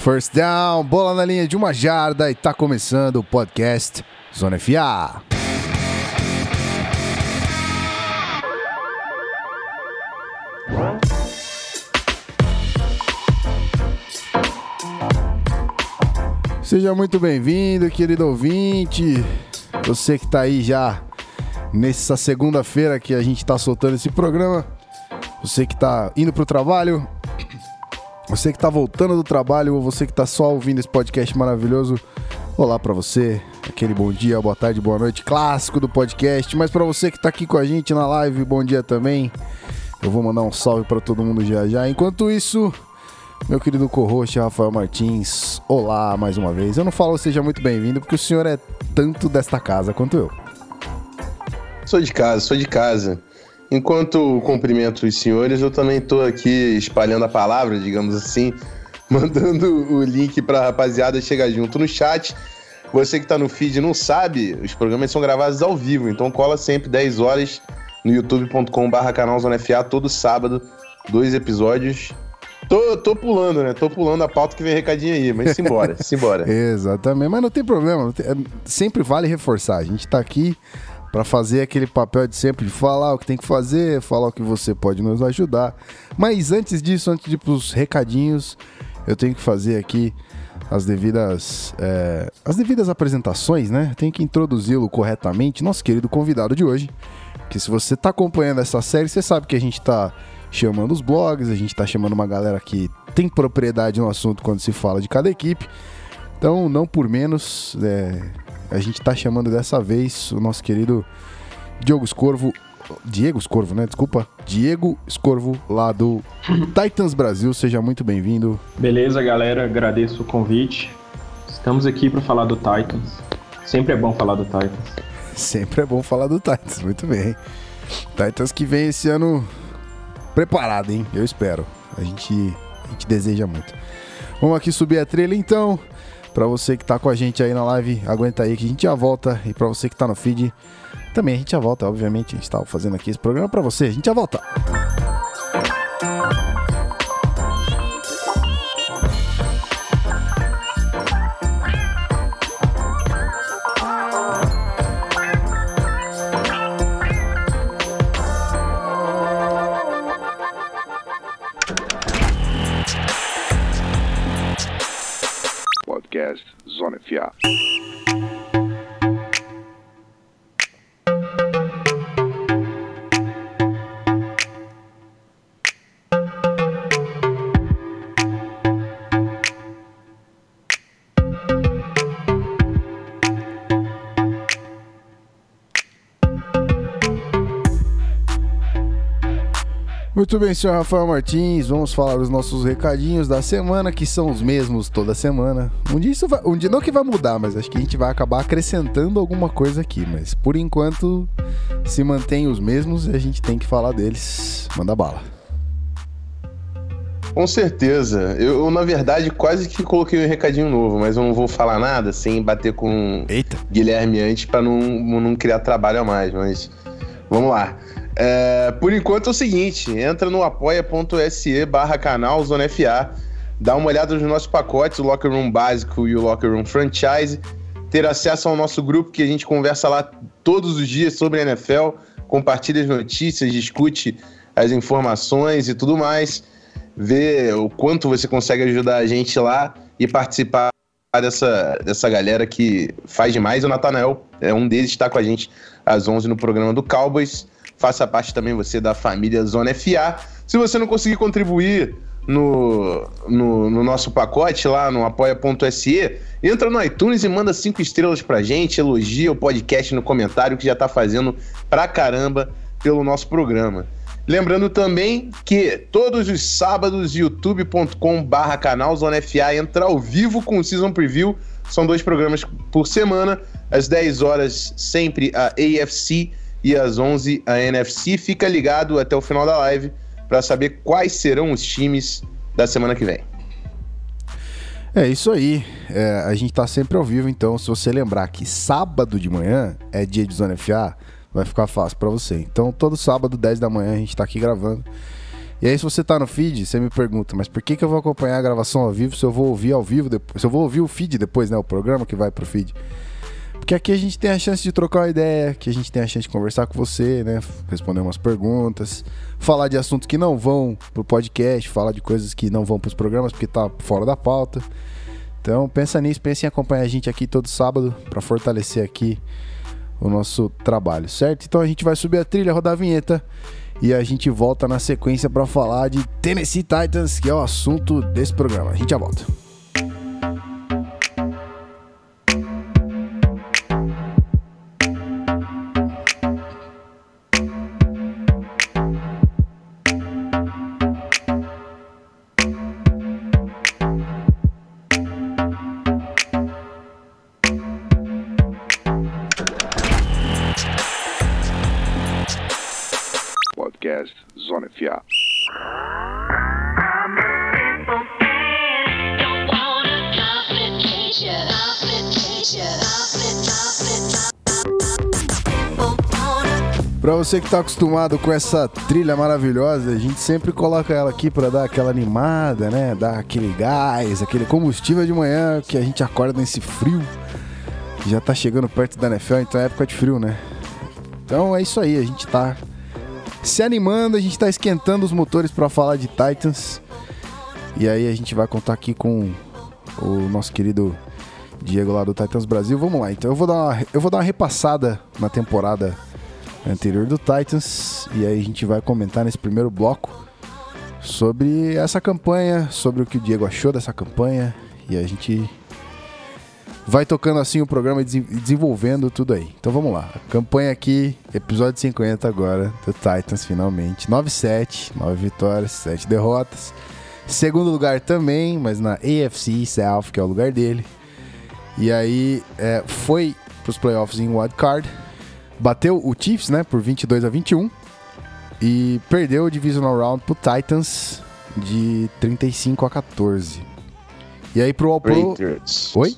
First down, bola na linha de uma jarda e tá começando o podcast Zona FA. Seja muito bem-vindo, querido ouvinte. Você que tá aí já nessa segunda-feira que a gente tá soltando esse programa. Você que tá indo pro trabalho, você que tá voltando do trabalho ou você que tá só ouvindo esse podcast maravilhoso. Olá para você, aquele bom dia, boa tarde, boa noite, clássico do podcast. Mas para você que tá aqui com a gente na live, bom dia também. Eu vou mandar um salve para todo mundo já já. Enquanto isso, meu querido co-host Rafael Martins, olá mais uma vez. Eu não falo seja muito bem-vindo porque o senhor é tanto desta casa quanto eu. Sou de casa, sou de casa. Enquanto cumprimento os senhores, eu também estou aqui espalhando a palavra, digamos assim, mandando o link para a rapaziada chegar junto no chat. Você que está no feed não sabe, os programas são gravados ao vivo, então cola sempre 10 horas no youtube.com/barra canal Zona FA, todo sábado, dois episódios. Tô, tô pulando, né? Tô pulando a pauta que vem recadinho aí, mas simbora, simbora. Exatamente, mas não tem problema, não tem, é, sempre vale reforçar. A gente está aqui para fazer aquele papel de sempre de falar o que tem que fazer, falar o que você pode nos ajudar. Mas antes disso, antes de ir pros recadinhos, eu tenho que fazer aqui as devidas é, as devidas apresentações, né? Tenho que introduzi-lo corretamente, nosso querido convidado de hoje. Que se você está acompanhando essa série, você sabe que a gente está chamando os blogs, a gente está chamando uma galera que tem propriedade no assunto quando se fala de cada equipe. Então, não por menos, é, a gente está chamando dessa vez o nosso querido Diogo Escorvo. Diego Escorvo, né? Desculpa. Diego Escorvo, lá do Titans Brasil. Seja muito bem-vindo. Beleza, galera. Agradeço o convite. Estamos aqui para falar do Titans. Sempre é bom falar do Titans. Sempre é bom falar do Titans. Muito bem. Titans que vem esse ano preparado, hein? Eu espero. A gente, a gente deseja muito. Vamos aqui subir a trilha então. Para você que tá com a gente aí na live, aguenta aí que a gente já volta. E para você que tá no feed, também a gente já volta, obviamente. A gente tava fazendo aqui esse programa para você. A gente já volta. podcast Muito bem, senhor Rafael Martins, vamos falar os nossos recadinhos da semana, que são os mesmos toda semana. Um dia isso vai, um dia não que vai mudar, mas acho que a gente vai acabar acrescentando alguma coisa aqui, mas por enquanto se mantém os mesmos e a gente tem que falar deles. Manda bala. Com certeza. Eu, eu, na verdade, quase que coloquei um recadinho novo, mas eu não vou falar nada sem bater com Eita. Guilherme antes para não, não criar trabalho a mais, mas vamos lá. É, por enquanto é o seguinte, entra no apoia.se barra canal Zona FA, dá uma olhada nos nossos pacotes, o Locker Room básico e o Locker Room Franchise, ter acesso ao nosso grupo que a gente conversa lá todos os dias sobre a NFL, compartilha as notícias, discute as informações e tudo mais, vê o quanto você consegue ajudar a gente lá e participar dessa, dessa galera que faz demais. O Natanael é um deles, está com a gente às 11 no programa do Cowboys. Faça parte também você da família Zona FA. Se você não conseguir contribuir no, no, no nosso pacote lá no apoia.se, entra no iTunes e manda cinco estrelas pra gente, elogia o podcast no comentário que já tá fazendo pra caramba pelo nosso programa. Lembrando também que todos os sábados, youtube.com barra canal Zona FA entra ao vivo com o Season Preview. São dois programas por semana, às 10 horas sempre a AFC e às 11 a NFC. Fica ligado até o final da live para saber quais serão os times da semana que vem. É isso aí. É, a gente tá sempre ao vivo, então se você lembrar que sábado de manhã é dia de Zona FA, vai ficar fácil para você. Então todo sábado, 10 da manhã, a gente tá aqui gravando. E aí, se você tá no feed, você me pergunta, mas por que, que eu vou acompanhar a gravação ao vivo se eu vou ouvir ao vivo depois? Se eu vou ouvir o feed depois, né? O programa que vai pro feed. Porque aqui a gente tem a chance de trocar uma ideia, que a gente tem a chance de conversar com você, né? Responder umas perguntas, falar de assuntos que não vão pro podcast, falar de coisas que não vão pros programas porque tá fora da pauta. Então pensa nisso, pensa em acompanhar a gente aqui todo sábado para fortalecer aqui o nosso trabalho, certo? Então a gente vai subir a trilha, rodar a vinheta e a gente volta na sequência para falar de Tennessee Titans, que é o assunto desse programa. A gente já volta. Você que tá acostumado com essa trilha maravilhosa, a gente sempre coloca ela aqui pra dar aquela animada, né? Dar aquele gás, aquele combustível de manhã que a gente acorda nesse frio. Já tá chegando perto da NFL, então é época de frio, né? Então é isso aí, a gente tá se animando, a gente tá esquentando os motores pra falar de Titans. E aí a gente vai contar aqui com o nosso querido Diego lá do Titans Brasil. Vamos lá, então eu vou dar uma, eu vou dar uma repassada na temporada anterior do Titans e aí a gente vai comentar nesse primeiro bloco sobre essa campanha, sobre o que o Diego achou dessa campanha e a gente vai tocando assim o programa e desen- desenvolvendo tudo aí. Então vamos lá. A campanha aqui, episódio 50 agora do Titans finalmente. 9-7, 9 vitórias, 7 derrotas. Segundo lugar também, mas na AFC South, que é o lugar dele. E aí é, foi pros playoffs em wild card. Bateu o Chiefs, né, por 22 a 21 e perdeu o divisional round pro Titans de 35 a 14. E aí pro All Pro, Patriots. Oi?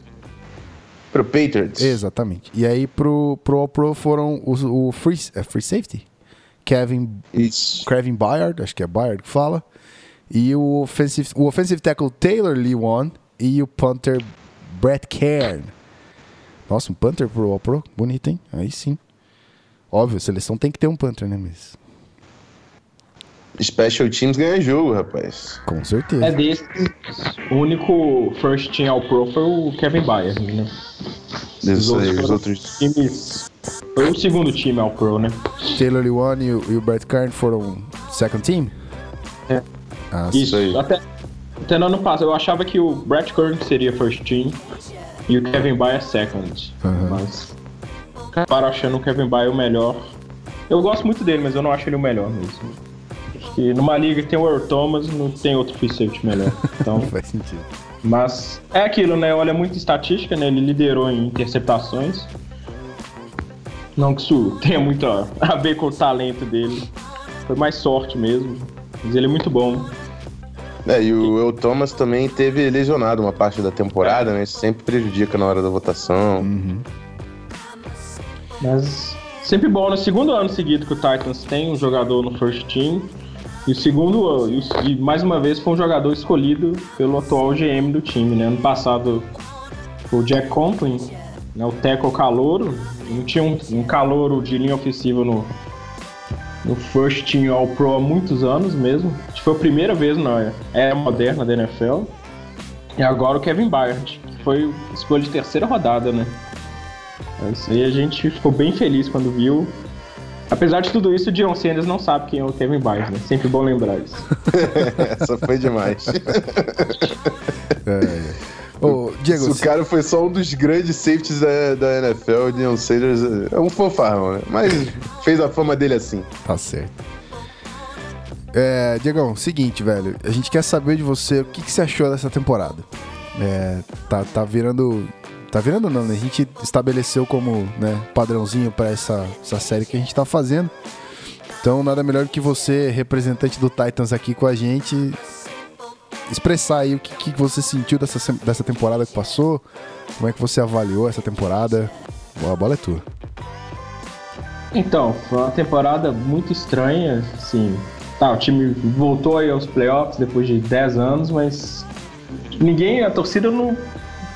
Pro Patriots. exatamente. E aí pro pro All Pro foram os, o free, é free safety, Kevin Isso. Kevin Byard, acho que é Byard que fala, e o offensive, o offensive tackle Taylor Lewan e o punter Brett Cairn. Nossa, um punter pro All Pro? Bonito, hein? Aí sim. Óbvio, a seleção tem que ter um punter, né? Mas Special Teams ganha jogo, rapaz. com certeza. É desses, o único first team ao pro foi o Kevin Byard, né? Isso aí, foram os outros. times. Foi o segundo time ao pro, né? Taylor Lewan e, o- e o Brett Cairn foram second team? É. Ah, Isso, aí. Até, até no ano passado, eu achava que o Brett Kern seria first team e o Kevin Byard second. Aham. Mas acabaram achando o Kevin Byard o melhor. Eu gosto muito dele, mas eu não acho ele o melhor mesmo. Acho que numa liga que tem o Earl Thomas, não tem outro free safety melhor. Então, faz sentido. Mas é aquilo, né? Olha muita estatística, né? Ele liderou em interceptações. Não que isso tenha muito a a ver com o talento dele. Foi mais sorte mesmo. Mas ele é muito bom. É, e o El Thomas também teve lesionado uma parte da temporada, né? Isso sempre prejudica na hora da votação. Mas sempre bom, no segundo ano seguido que o Titans tem um jogador no first team. E o segundo, e mais uma vez, foi um jogador escolhido pelo atual GM do time, né? Ano passado, o Jack Conklin, né, o Teco Calouro, não tinha um, um calouro de linha ofensiva no, no first team All Pro há muitos anos mesmo. Acho que foi a primeira vez na era moderna da NFL. E agora o Kevin Byard, que foi escolha de terceira rodada, né? Isso aí a gente ficou bem feliz quando viu. Apesar de tudo isso, o Dion Sanders não sabe quem é o Kevin Byard, né? Sempre bom lembrar isso. Essa foi demais. É. Ô, Diego, o cara foi só um dos grandes safeties da, da NFL, o Deion Sanders é um fanfarrão, né? Mas fez a fama dele assim. Tá certo. É, Diegão, seguinte, velho. A gente quer saber de você o que, que você achou dessa temporada. É, tá, tá virando. Tá virando não? A gente estabeleceu como né, padrãozinho pra essa, essa série que a gente tá fazendo. Então, nada melhor que você, representante do Titans aqui com a gente, expressar aí o que, que você sentiu dessa, dessa temporada que passou, como é que você avaliou essa temporada. A bola é tua. Então, foi uma temporada muito estranha, assim. Tá, o time voltou aí aos playoffs depois de 10 anos, mas ninguém, a torcida não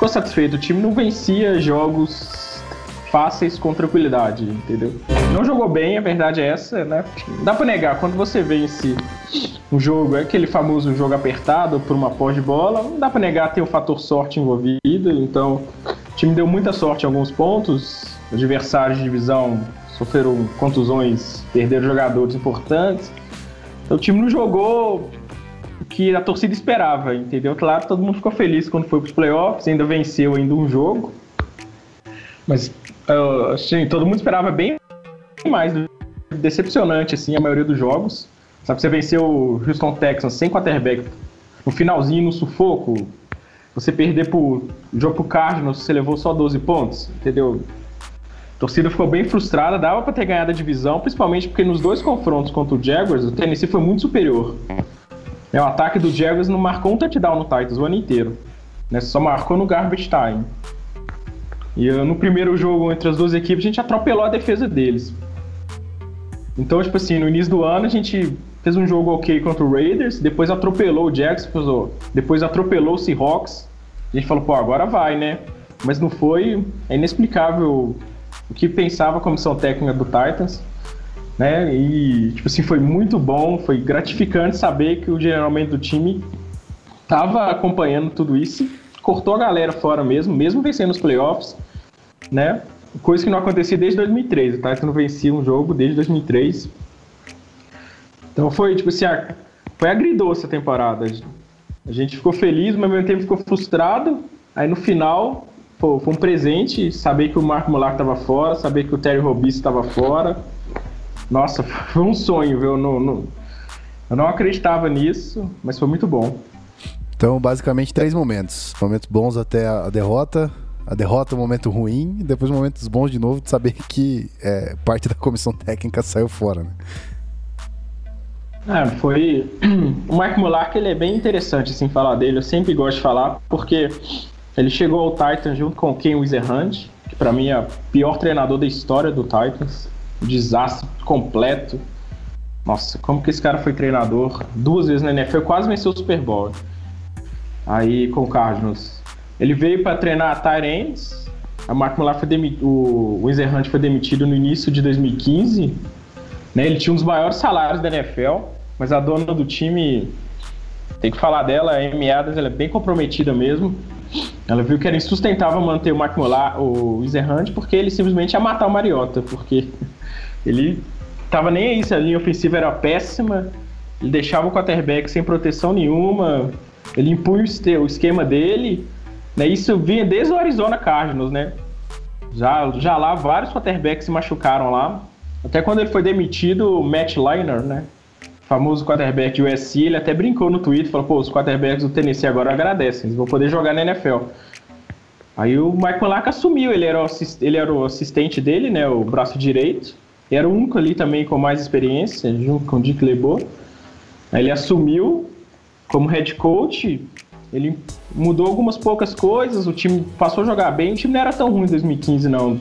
ficou satisfeita. O time não vencia jogos fáceis com tranquilidade, entendeu? Não jogou bem, a verdade é essa, né? Dá pra negar, quando você vence um jogo, é aquele famoso jogo apertado por uma pós de bola, não dá pra negar ter o fator sorte envolvido, então o time deu muita sorte em alguns pontos, adversários de divisão sofreram contusões, perderam jogadores importantes, então o time não jogou que a torcida esperava, entendeu? Claro, todo mundo ficou feliz quando foi pros playoffs, ainda venceu ainda um jogo, mas uh, assim, todo mundo esperava bem mais, decepcionante assim a maioria dos jogos. Sabe, você venceu o Houston Texans sem quarterback no finalzinho, no sufoco. Você perder pro jogo pro Cardinals, você levou só 12 pontos, entendeu? A torcida ficou bem frustrada, dava para ter ganhado a divisão, principalmente porque nos dois confrontos contra o Jaguars, o Tennessee foi muito superior. É, o ataque do Jaguars não marcou um touchdown no Titans o ano inteiro. Né? Só marcou no garbage time. E uh, no primeiro jogo entre as duas equipes, a gente atropelou a defesa deles. Então, tipo assim, no início do ano a gente fez um jogo ok contra o Raiders, depois atropelou o Jags, depois atropelou o Seahawks. A gente falou, pô, agora vai, né? Mas não foi. É inexplicável o que pensava a comissão técnica do Titans. Né? E, tipo assim, foi muito bom, foi gratificante saber que o geralmente do time tava acompanhando tudo isso, cortou a galera fora mesmo, mesmo vencendo os playoffs, né? Coisa que não acontecia desde 2003. O Titans não vencia um jogo desde 2003. Então foi, tipo assim, a- foi agridoce a temporada. A gente ficou feliz, mas ao mesmo tempo ficou frustrado. Aí no final, pô, foi um presente saber que o Marco Molar estava fora, saber que o Terry Robinson estava fora. Nossa, foi um sonho, viu? Eu não, não- eu não acreditava nisso, mas foi muito bom. Então, basicamente, três momentos. Momentos bons até a derrota. A derrota, um momento ruim. E depois momentos bons de novo de saber que é, parte da comissão técnica saiu fora, né? É, foi. O Mike Mulark ele é bem interessante assim falar dele. Eu sempre gosto de falar porque ele chegou ao Titans junto com o Ken Wizerhand, que pra mim é o pior treinador da história do Titans. Desastre completo. Nossa, como que esse cara foi treinador duas vezes na NFL, quase venceu o Super Bowl. Aí com o Cardinals. Ele veio para treinar Tyrants. A Mark Mulark foi demi- o Wizerhand foi demitido no início de 2015 né? Ele tinha um dos maiores salários da NFL, mas a dona do time, tem que falar dela, a Amy Adams, ela é bem comprometida mesmo. Ela viu que era insustentável manter o Mark Molar, o Ezerhand, porque ele simplesmente ia matar o Mariota, porque ele tava nem aí se a linha ofensiva era péssima, ele deixava o quarterback sem proteção nenhuma, ele impunha o esquema dele, né? Isso vinha desde o Arizona Cardinals, né? Já, já lá vários quarterbacks se machucaram lá. Até quando ele foi demitido, o Matt Leinart, né? Famoso quarterback de USC, ele até brincou no Twitter, falou, pô, os quarterbacks do Tennessee agora agradecem, eles vão poder jogar na NFL. Aí o Mike Mullark assumiu, ele era, o ele era o assistente dele, né, o braço direito, era o único ali também com mais experiência, junto com o Dick LeBeau. Aí ele assumiu como head coach, ele mudou algumas poucas coisas, o time passou a jogar bem, o time não era tão ruim em 2015 não,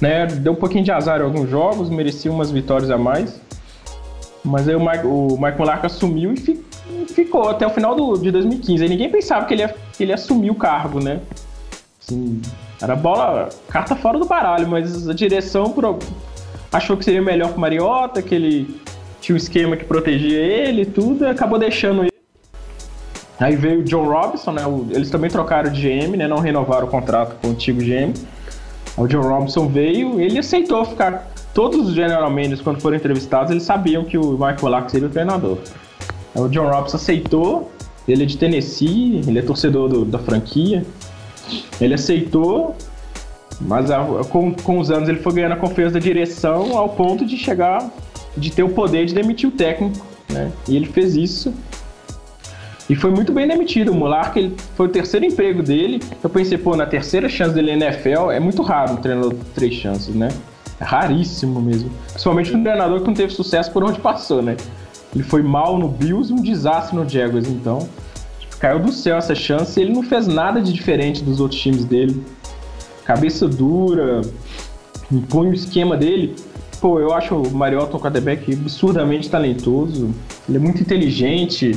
né? Deu um pouquinho de azar em alguns jogos, merecia umas vitórias a mais. Mas aí o Mike, o Mike assumiu e fi- ficou até o final do, de 2015. Aí ninguém pensava que ele ia, que ele assumir o cargo, né? Assim, era bola, carta fora do baralho, mas a direção algum- achou que seria melhor pro Mariota, que ele tinha um esquema que protegia ele e tudo, e acabou deixando ele. Aí veio o John Robinson, né? Eles também trocaram de GM, né? Não renovaram o contrato com o antigo GM. O John Robinson veio, ele aceitou ficar. Todos os general managers, quando foram entrevistados, eles sabiam que o Mike Polak seria o treinador. O John Robinson aceitou, ele é de Tennessee, ele é torcedor do- da franquia. Ele aceitou, mas a- com, com os anos ele foi ganhando a confiança da direção ao ponto de chegar, de ter o poder de demitir o técnico, né? E ele fez isso. E foi muito bem demitido. O Mulark ele, foi o terceiro emprego dele. Eu pensei, pô, na terceira chance dele na NFL, é muito raro um treinador três chances, né? É raríssimo mesmo. Principalmente um treinador que não teve sucesso por onde passou, né? Ele foi mal no Bills e um desastre no Jaguars, então. Caiu do céu essa chance e ele não fez nada de diferente dos outros times dele. Cabeça dura, impõe o esquema dele. Pô, eu acho o Mariota um quarterback absurdamente talentoso. Ele é muito inteligente.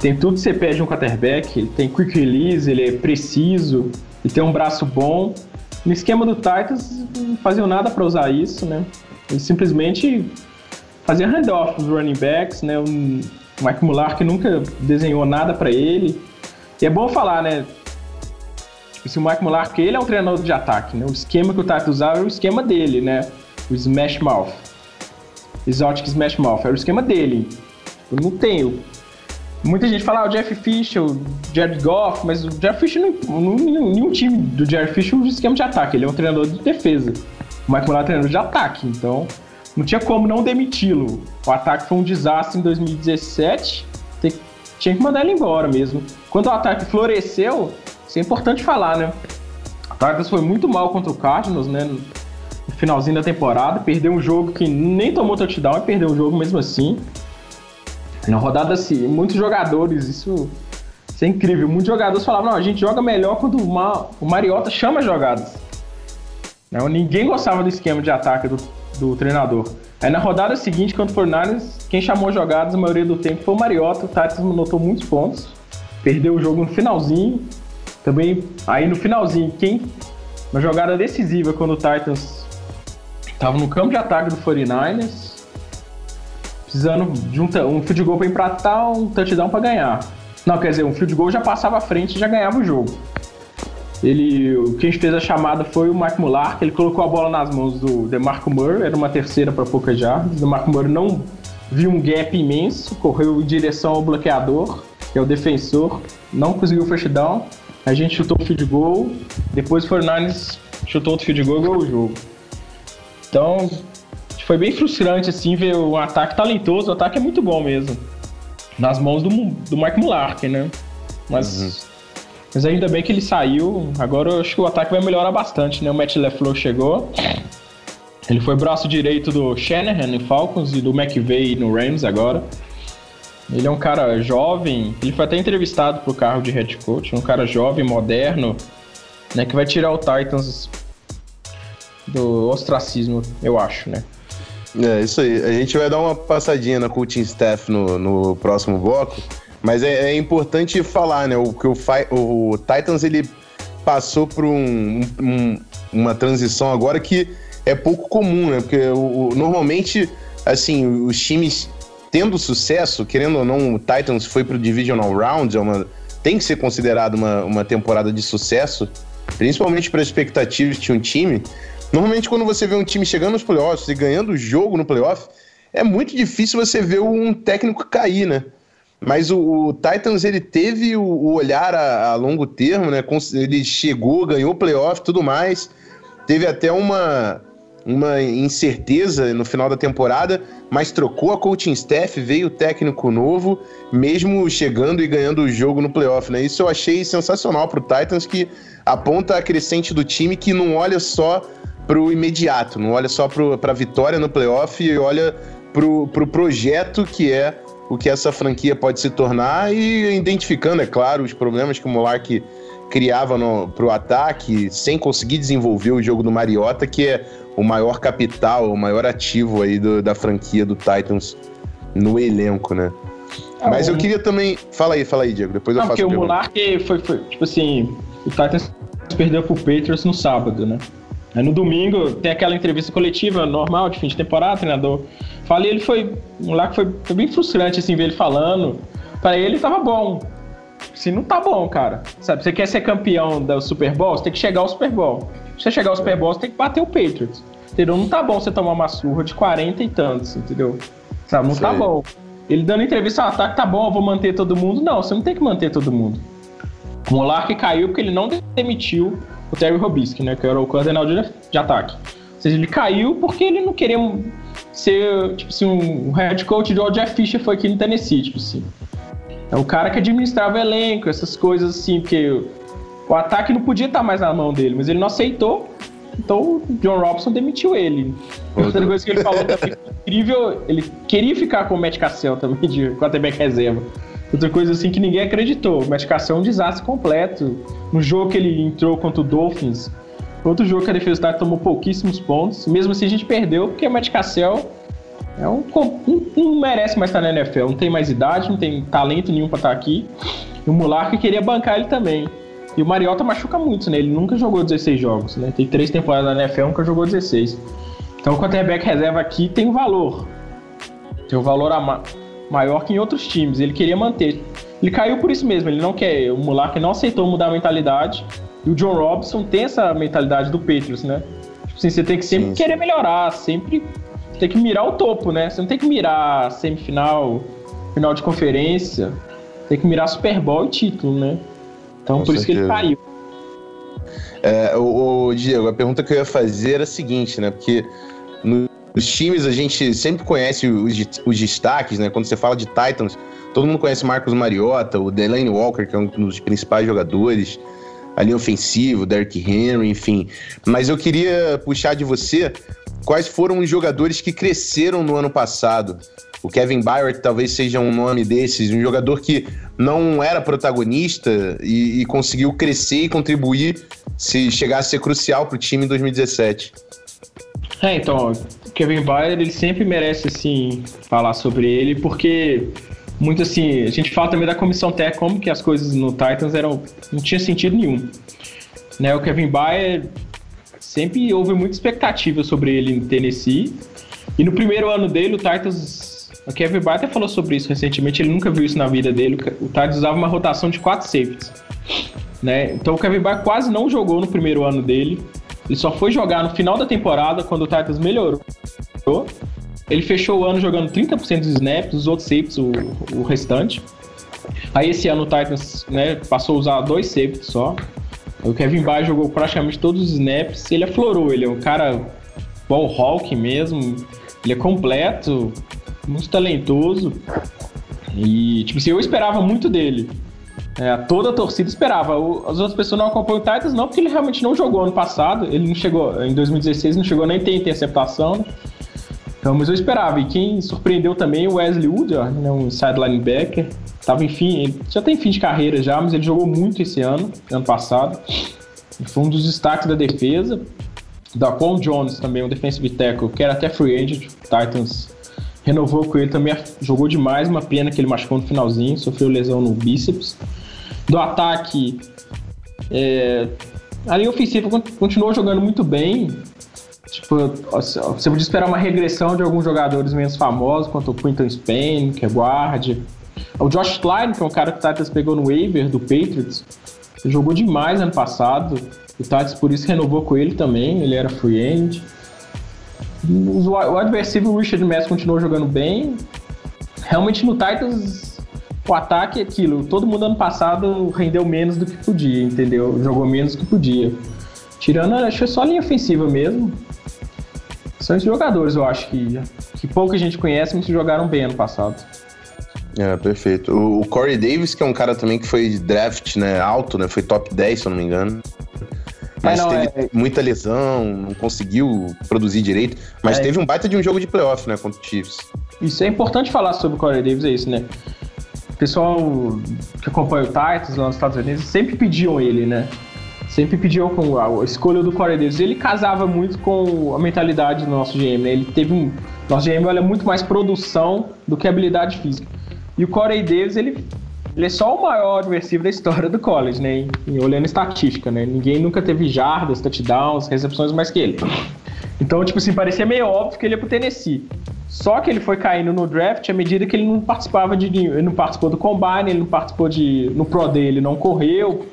Tem tudo que você pede de um quarterback. Ele tem quick release, ele é preciso. Ele tem um braço bom. No esquema do Titans, não faziam nada para usar isso, né? Ele simplesmente fazia handoff dos running backs, né? O Mike Mullar que nunca desenhou nada para ele. E é bom falar, né? Tipo, se o Mike Mullar, que ele é o treinador de ataque, né? O esquema que o Titans usava era o esquema dele, né? O Smash Mouth. Exotic Smash Mouth. Era o esquema dele. Eu não tenho. Muita gente fala, ah, o Jeff Fisher, o Jared Goff, mas o Jeff Fisher, não, nenhum time do Jeff Fisher usa esquema de ataque. Ele é um treinador de defesa. O Mike Mullar é um treinador de ataque. Então, não tinha como não demiti-lo. O ataque foi um desastre em 2017. Tem- tinha que mandar ele embora mesmo. Quando o ataque floresceu, isso é importante falar, né? O Titans foi muito mal contra o Cardinals, né? No finalzinho da temporada. Perdeu um jogo que nem tomou touchdown e perdeu o jogo mesmo assim. Na rodada, assim, muitos jogadores, isso, isso é incrível. Muitos jogadores falavam, não, a gente joga melhor quando o, o Mariota chama as jogadas. Não, ninguém gostava do esquema de ataque do, do treinador. Aí na rodada seguinte, contra o Fornares, quem chamou as jogadas a maioria do tempo foi o Mariota. O Titans notou muitos pontos. Perdeu o jogo no finalzinho. Também, aí no finalzinho, quem... Na jogada decisiva, quando o Titans tava no campo de ataque do 49ers, precisando de um, um field goal pra empatar, um touchdown pra ganhar. Não, quer dizer, um field goal já passava à frente e já ganhava o jogo. Ele, o- quem fez a chamada foi o Mike Mullar, que ele colocou a bola nas mãos do DeMarco Murray, era uma terceira para poucas jardas. O DeMarco Murray não viu um gap imenso, correu em direção ao bloqueador, que é o defensor, não conseguiu o first down. A gente chutou o field goal, depois o 49ers chutou outro field goal e ganhou o jogo. Então, foi bem frustrante assim ver um ataque talentoso, o ataque é muito bom mesmo. Nas mãos do, do Mike Mulark, né? Mas, mas ainda bem que ele saiu. Agora eu acho que o ataque vai melhorar bastante, né? O Matt LeFleur chegou. Ele foi braço direito do Shanahan no Falcons e do McVay no Rams agora. Ele é um cara jovem, ele foi até entrevistado pro carro de head coach, um cara jovem, moderno, né, que vai tirar o Titans do ostracismo, eu acho, né? É, isso aí. A gente vai dar uma passadinha na coaching staff no, no próximo bloco, mas é, é importante falar, né? O que o, o Titans ele passou por um- um- uma transição agora que é pouco comum, né? Porque o- o- normalmente, assim, os times tendo sucesso, querendo ou não, o Titans foi pro Divisional Round, é uma, tem que ser considerado uma, uma temporada de sucesso, principalmente para expectativas de um time. Normalmente, quando você vê um time chegando nos playoffs e ganhando o jogo no playoff, é muito difícil você ver um técnico cair, né? Mas o, o Titans, ele teve o, o olhar a, a longo termo, né? Ele chegou, ganhou playoff e tudo mais. Teve até uma, uma incerteza no final da temporada, mas trocou a coaching staff, veio o técnico novo, mesmo chegando e ganhando o jogo no playoff, né? Isso eu achei sensacional pro Titans, que aponta a crescente do time que não olha só pro imediato, não olha só pro, pra vitória no playoff e olha pro, pro projeto que é o que essa franquia pode se tornar e identificando, é claro, os problemas que o Monark criava no, pro ataque sem conseguir desenvolver o jogo do Mariota, que é o maior capital, o maior ativo aí do- da franquia do Titans no elenco, né? Ah, Mas eu o- queria também. Fala aí, fala aí, Diego. Depois eu Não, faço porque o. Monark foi, foi, tipo assim, o Titans perdeu pro Patriots no sábado, né? Aí no domingo tem aquela entrevista coletiva normal de fim de temporada, treinador fala e ele foi, o Monark foi, foi bem frustrante assim ver ele falando. Pra ele tava bom. Se não tá bom, cara. Sabe, você quer ser campeão do Super Bowl, você tem que chegar ao Super Bowl. Pra você chegar ao Super Bowl, você tem que bater o Patriots. Entendeu? Não tá bom você tomar uma surra de 40 e tantos, entendeu? Sabe, não tá aí. bom. Ele dando entrevista, ah, tá, tá bom, eu vou manter todo mundo. Não, você não tem que manter todo mundo. O Monark caiu porque ele não demitiu o Terry Robisky, né? Que era o coordenador de, de ataque. Ou seja, ele caiu porque ele não queria ser, tipo assim, um head coach igual o Jeff Fisher foi aqui no Tennessee, tipo assim. É o cara que administrava elenco, essas coisas assim, porque o, ataque não podia estar mais na mão dele, mas ele não aceitou. Então o John Robson demitiu ele. Outra coisa que ele falou também incrível, ele queria ficar com o Matt Cassell também de quarterback reserva. Outra coisa assim que ninguém acreditou, Cassell é um desastre completo. No jogo que ele entrou contra o Dolphins, Outro jogo que a defesa do tomou pouquíssimos pontos. Mesmo assim a gente perdeu, porque o Matt é um, com- não, merece mais estar na NFL. Não tem mais idade, não tem talento nenhum pra estar aqui. E o Mularca queria bancar ele também. E o Mariota machuca muito, né? Ele nunca jogou 16 jogos, né? Tem três temporadas na NFL, nunca jogou 16. Então o quarterback reserva aqui tem um valor. Tem um valor a ma- maior que em outros times. Ele queria manter. Ele caiu por isso mesmo. Ele não quer. O Mularca não aceitou mudar a mentalidade. E o John Robson tem essa mentalidade do Patriots, né? Tipo assim, você tem que sempre Sim, sim. querer melhorar, sempre tem que mirar o topo, né? Você não tem que mirar semifinal, final de conferência. Tem que mirar Super Bowl e título, né? Então Com por isso que ele certeza. caiu. É, o, o Diego, a pergunta que eu ia fazer era a seguinte, né? Porque nos times a gente sempre conhece os, os destaques, né? Quando você fala de Titans, todo mundo conhece Marcos Mariota, o Delaney Walker, que é um dos principais jogadores, a linha ofensiva, o Derrick Henry, enfim. Mas eu queria puxar de você quais foram os jogadores que cresceram no ano passado. O Kevin Byard talvez seja um nome desses, um jogador que não era protagonista e, e conseguiu crescer e contribuir se chegar a ser crucial para o time em 2017. É, então, Kevin Byard, ele sempre merece, assim, falar sobre ele, porque muito assim, a gente fala também da comissão técnica, como que as coisas no Titans eram, não tinha sentido nenhum. Né, o Kevin Byard, sempre houve muita expectativa sobre ele em Tennessee, e no primeiro ano dele, o Titans, o Kevin Byard até falou sobre isso recentemente, ele nunca viu isso na vida dele, o Titans usava uma rotação de quatro safeties. Né? Então o Kevin Byard quase não jogou no primeiro ano dele, ele só foi jogar no final da temporada, quando o Titans melhorou. Ele fechou o ano jogando 30% dos snaps, os outros safeties, o, o restante. Aí esse ano o Titans né, passou a usar dois safeties só. O Kevin Byard jogou praticamente todos os snaps. Ele aflorou, ele é um cara ball hawk mesmo. Ele é completo, muito talentoso. E, tipo assim, eu esperava muito dele. É, toda a torcida esperava. O- as outras pessoas não acompanham o Titans, não, porque ele realmente não jogou ano passado. Ele não chegou, em 2016, não chegou nem ter interceptação. Então, mas eu esperava. E quem surpreendeu também o Wesley Woodard, né, um inside linebacker. Tava, enfim, já tem fim de carreira já, mas ele jogou muito esse ano, ano passado. E foi um dos destaques da defesa. Daquan Jones também, um defensive tackle, que era até free agent. O Titans renovou com ele também, jogou demais. Uma pena que ele machucou no finalzinho, sofreu lesão no bíceps. Do ataque, é, a linha ofensiva con- continuou jogando muito bem. Tipo, você podia esperar uma regressão de alguns jogadores menos famosos, quanto o Quinton Spain, que é guarda. O Josh Klein, que é um cara que o Titans pegou no waiver do Patriots, jogou demais ano passado. O Titans por isso renovou com ele também, ele era free. Os- O adversário, Richard Mess, continuou jogando bem. Realmente no Titans, o ataque é aquilo. Todo mundo ano passado rendeu menos do que podia, entendeu? Jogou menos do que podia. Tirando, acho que é só a linha ofensiva mesmo. São esses jogadores, eu acho que, que pouca gente conhece, mas que jogaram bem ano passado. É, perfeito. O, o Corey Davis, que é um cara também que foi de draft, né, alto, né, foi top 10, se eu não me engano. Mas É, não, teve é- muita lesão, não conseguiu produzir direito. Mas É. teve um baita de um jogo de playoff, né, contra o Chiefs. Isso é importante falar sobre o Corey Davis, é isso, né? Pessoal que acompanha o Titans lá nos Estados Unidos sempre pediam ele, né? Sempre pediam com a escolha do Corey Davis. Ele casava muito com a mentalidade do nosso GM, né? Ele teve um. Nosso GM olha muito mais produção do que habilidade física. E o Corey Davis, ele, ele é só o maior adversário da história do college, né? Em- em- olhando estatística, né? Ninguém nunca teve jardas, touchdowns, recepções mais que ele. Então, tipo assim, parecia meio óbvio que ele ia pro Tennessee. Só que ele foi caindo no draft à medida que ele não participava de. Ele não participou do combine, ele não participou de. No Pro Day ele não correu.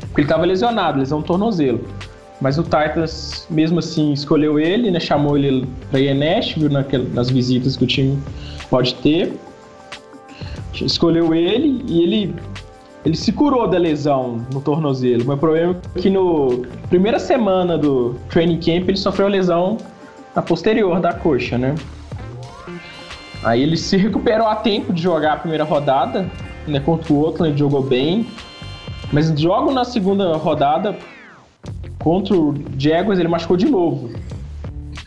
Porque ele tava lesionado, lesão no tornozelo. Mas o Titans, mesmo assim, escolheu ele, né? Chamou ele ir a Nashville naquela- nas visitas que o time pode ter. Escolheu ele e ele ele se curou da lesão no tornozelo. Mas o problema é que no primeira semana do training camp ele sofreu lesão na posterior da coxa, né? Aí ele se recuperou a tempo de jogar a primeira rodada, né? Contra o Oakland, ele jogou bem. Mas jogo na segunda rodada contra o Jaguars, ele machucou de novo.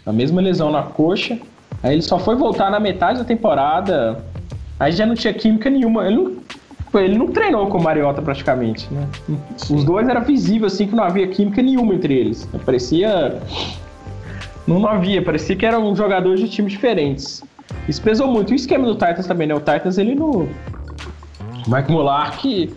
A mesma lesão na coxa. Aí ele só foi voltar na metade da temporada. Aí já não tinha química nenhuma. Ele não- Ele não treinou com o Mariota praticamente, né? Os dois era visível assim que não havia química nenhuma entre eles. Parecia não, não havia, parecia que eram jogadores de times diferentes. Isso pesou muito. E o esquema do Titans também, né? O Titans ele no Mike Mulark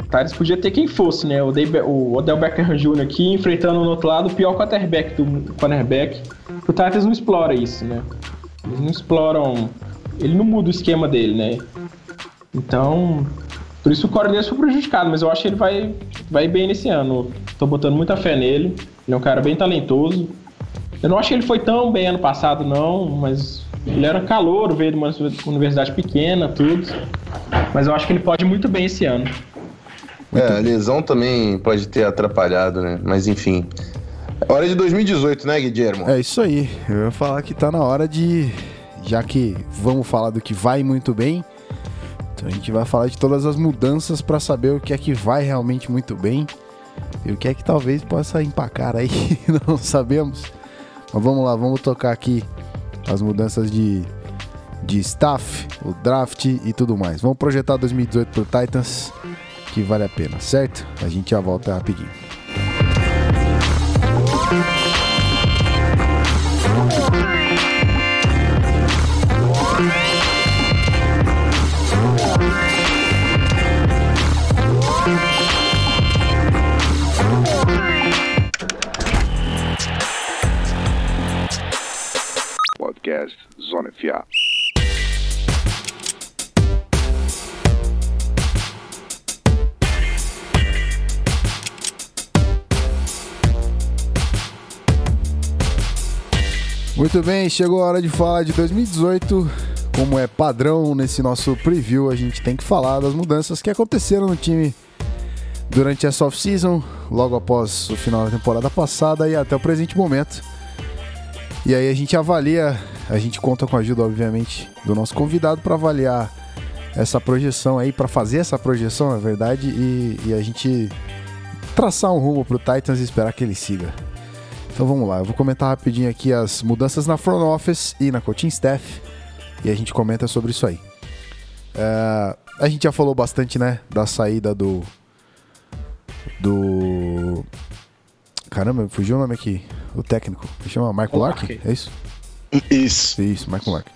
o Titans podia ter quem fosse, né? O, Dave- o Odell Beckham Jr. aqui enfrentando no outro lado o pior quarterback do cornerback. O Titans não explora isso, né? Eles não exploram. Ele não muda o esquema dele, né? Então, por isso o Davis foi prejudicado, mas eu acho que ele vai, vai bem nesse ano. Tô botando muita fé nele. Ele é um cara bem talentoso. Eu não acho que ele foi tão bem ano passado, não, mas ele era calor, veio de uma universidade pequena, tudo. Mas eu acho que ele pode muito bem esse ano. É, a lesão também pode ter atrapalhado, né? Mas enfim. Hora de 2018, né, Guilhermo? É isso aí. Eu ia falar que tá na hora de. Já que vamos falar do que vai muito bem, então a gente vai falar de todas as mudanças pra saber o que é que vai realmente muito bem e o que é que talvez possa empacar aí, não sabemos. Mas vamos lá, vamos tocar aqui as mudanças de, de staff, o draft e tudo mais. Vamos projetar 2018 pro Titans, que vale a pena, certo? A gente já volta rapidinho. Podcast Zona FA. Muito bem, chegou a hora de falar de 2018. Como é padrão nesse nosso preview, a gente tem que falar das mudanças que aconteceram no time durante essa off-season, logo após o final da temporada passada e até o presente momento. E aí a gente avalia, a gente conta com a ajuda, obviamente, do nosso convidado para avaliar essa projeção aí, para fazer essa projeção, na verdade, e, e a gente traçar um rumo pro Titans e esperar que ele siga. Então vamos lá, eu vou comentar rapidinho aqui as mudanças na front office e na coaching staff e a gente comenta sobre isso aí. É, a gente já falou bastante, né, da saída do do caramba, fugiu o nome aqui, o técnico, me chama Michael Lark, Lark. é isso? Isso. Isso, Michael Lark.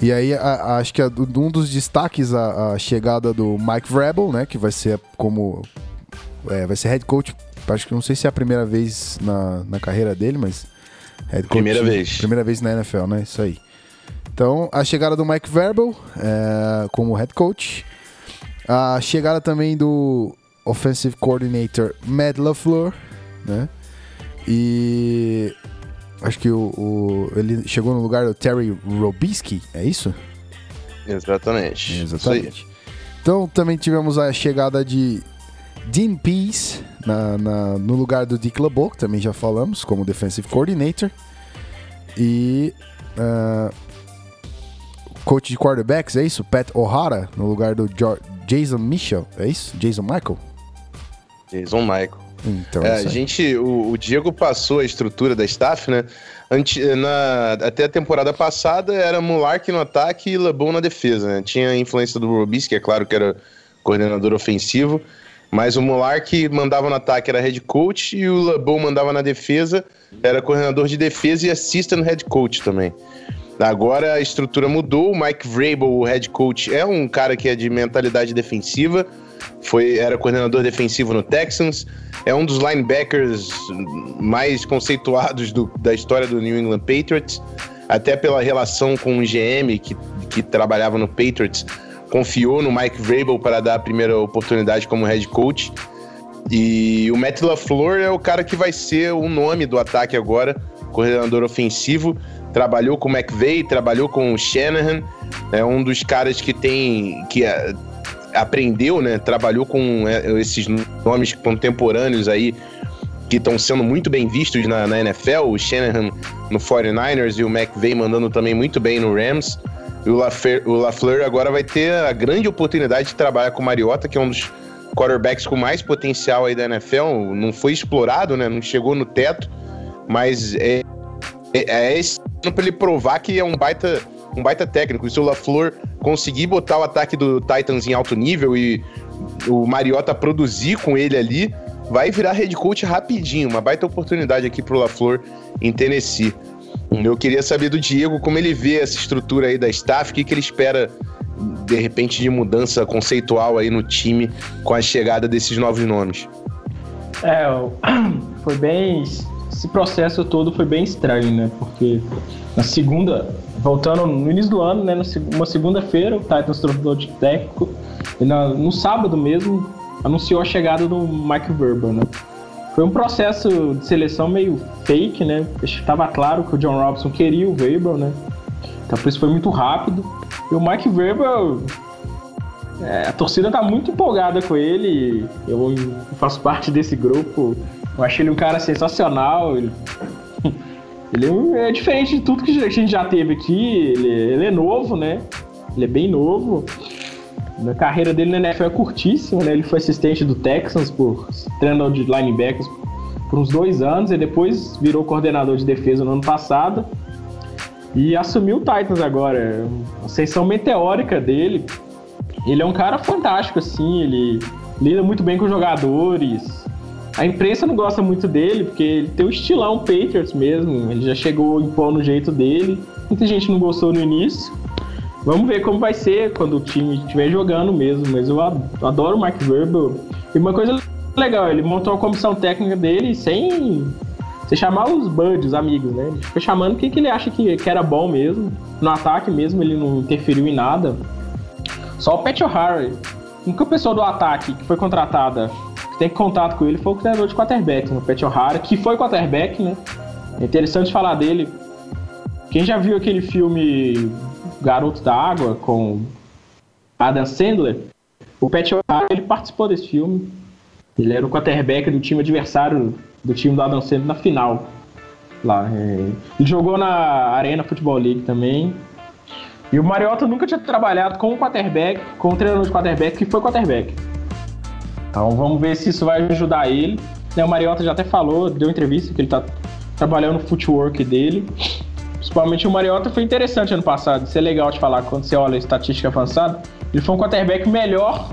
E aí, a- a- acho que a- um dos destaques a, a chegada do Mike Vrabel, né, que vai ser como é, vai ser head coach. Acho que não sei se é a primeira vez na, na carreira dele, mas head coach. Primeira vez. Primeira vez na NFL, né? Isso aí. Então, a chegada do Mike Vrabel é, como head coach. A chegada também do offensive coordinator Matt LaFleur, né? E acho que o, o- ele chegou no lugar do Terry Robisky, é isso? Exatamente. Exatamente. Então também tivemos a chegada de Dean Pease na, na- no lugar do Dick LeBeau, que também já falamos, como defensive coordinator. E ah, coach de quarterbacks, é isso? Pat O'Hara no lugar do Jo- Jason Mitchell, é isso? Jason Michael? Jason Michael. Então, É, é a gente, o, o Diego passou a estrutura da staff, né? Ante- na- até a temporada passada era Mulark no ataque e LeBon na defesa, né? Tinha a influência do Robisky, é claro que era coordenador ofensivo, mas o Mulark mandava no ataque, era head coach, e o LeBon mandava na defesa, era coordenador de defesa e assistant head coach também. Agora a estrutura mudou, o Mike Vrabel, o head coach, é um cara que é de mentalidade defensiva, foi era coordenador defensivo no Texans, é um dos linebackers mais conceituados do- da história do New England Patriots, até pela relação com o GM que, que trabalhava no Patriots, confiou no Mike Vrabel para dar a primeira oportunidade como head coach. E o Matt LaFleur é o cara que vai ser o nome do ataque agora, coordenador ofensivo. Trabalhou com o McVay, trabalhou com o Shanahan, é um dos caras que tem que é, aprendeu, né? Trabalhou com é, esses nomes contemporâneos aí que estão sendo muito bem vistos na, na NFL, o Shanahan no 49ers e o McVay mandando também muito bem no Rams. E o LaFleur, o LaFleur agora vai ter a grande oportunidade de trabalhar com o Mariota, que é um dos quarterbacks com mais potencial aí da NFL. Não foi explorado, né? Não chegou no teto, mas é, é, é esse pra ele provar que é um baita, um baita técnico. E se o LaFleur conseguir botar o ataque do Titans em alto nível e o Mariota produzir com ele ali, vai virar head coach rapidinho. Uma baita oportunidade aqui pro LaFleur em Tennessee. Eu queria saber do Diego como ele vê essa estrutura aí da staff, o que, que ele espera de repente de mudança conceitual aí no time com a chegada desses novos nomes. É, foi bem. Esse processo todo foi bem estranho, né? Porque na segunda, voltando no início do ano, né? Uma segunda-feira, o Titans trocou de técnico. E na- no sábado mesmo, anunciou a chegada do Mike Verber, né? Foi um processo de seleção meio fake, né? Estava claro que o John Robinson queria o Verber, né? Então por isso foi muito rápido. E o Mike Verber é, a torcida tá muito empolgada com ele. Eu faço parte desse grupo. Eu achei ele um cara sensacional. Ele, ele é, é diferente de tudo que a gente já teve aqui. Ele, ele é novo, né? Ele é bem novo. A carreira dele na NFL é curtíssima, né? Ele foi assistente do Texans por treinador de linebackers por uns dois anos e depois virou coordenador de defesa no ano passado. E assumiu o Titans agora. A ascensão meteórica dele. Ele é um cara fantástico, assim, ele lida muito bem com jogadores. A imprensa não gosta muito dele, porque ele tem o estilão Patriots mesmo. Ele já chegou impondo o jeito dele. Muita gente não gostou no início. Vamos ver como vai ser quando o time estiver jogando mesmo. Mas eu ad- adoro o Mike Verbal. E uma coisa legal, ele montou a comissão técnica dele sem, sem chamar os buds, os amigos, né? Ele foi chamando o que, ele acha que, que era bom mesmo. No ataque mesmo, ele não interferiu em nada. Só o Pat O'Hara. A única pessoa do ataque que foi contratada, tem contato com ele, foi o treinador de quarterback, né? o Pat O'Hara, que foi quarterback, né? É interessante falar dele. Quem já viu aquele filme Garoto da Água com Adam Sandler, o Pat O'Hara, ele participou desse filme. Ele era o quarterback do time adversário do time do Adam Sandler na final. Lá, é. Ele jogou na Arena Football League também. E o Mariota nunca tinha trabalhado com um quarterback, com um treinador de quarterback que foi quarterback. Então vamos ver se isso vai ajudar ele. Né, O Mariota já até falou, deu entrevista que ele tá trabalhando o footwork dele. Principalmente o Mariota foi interessante ano passado. Isso é legal de falar quando você olha a estatística avançada. Ele foi um quarterback melhor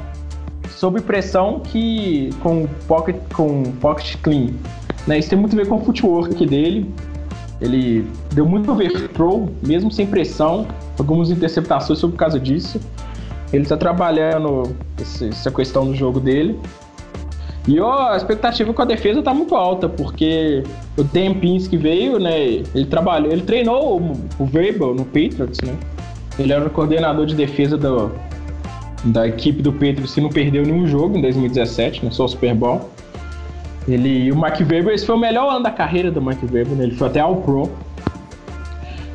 sob pressão que com pocket, com pocket clean. Né? Isso tem muito a ver com o footwork dele. Ele deu muito overthrow, mesmo sem pressão. Algumas interceptações sobre causa disso. Ele está trabalhando esse- essa questão do jogo dele. E ó, a expectativa com a defesa tá muito alta, porque o Dan Pinsky veio, né? Ele trabalhou, ele treinou o, o Verbal no Patriots, né? Ele era o coordenador de defesa do, da equipe do Patriots que não perdeu nenhum jogo em 2017, né? Só o Super Bowl. Ele, o Mike Weber, esse foi o melhor ano da carreira do Mike Weber, né? Ele foi até ao Pro.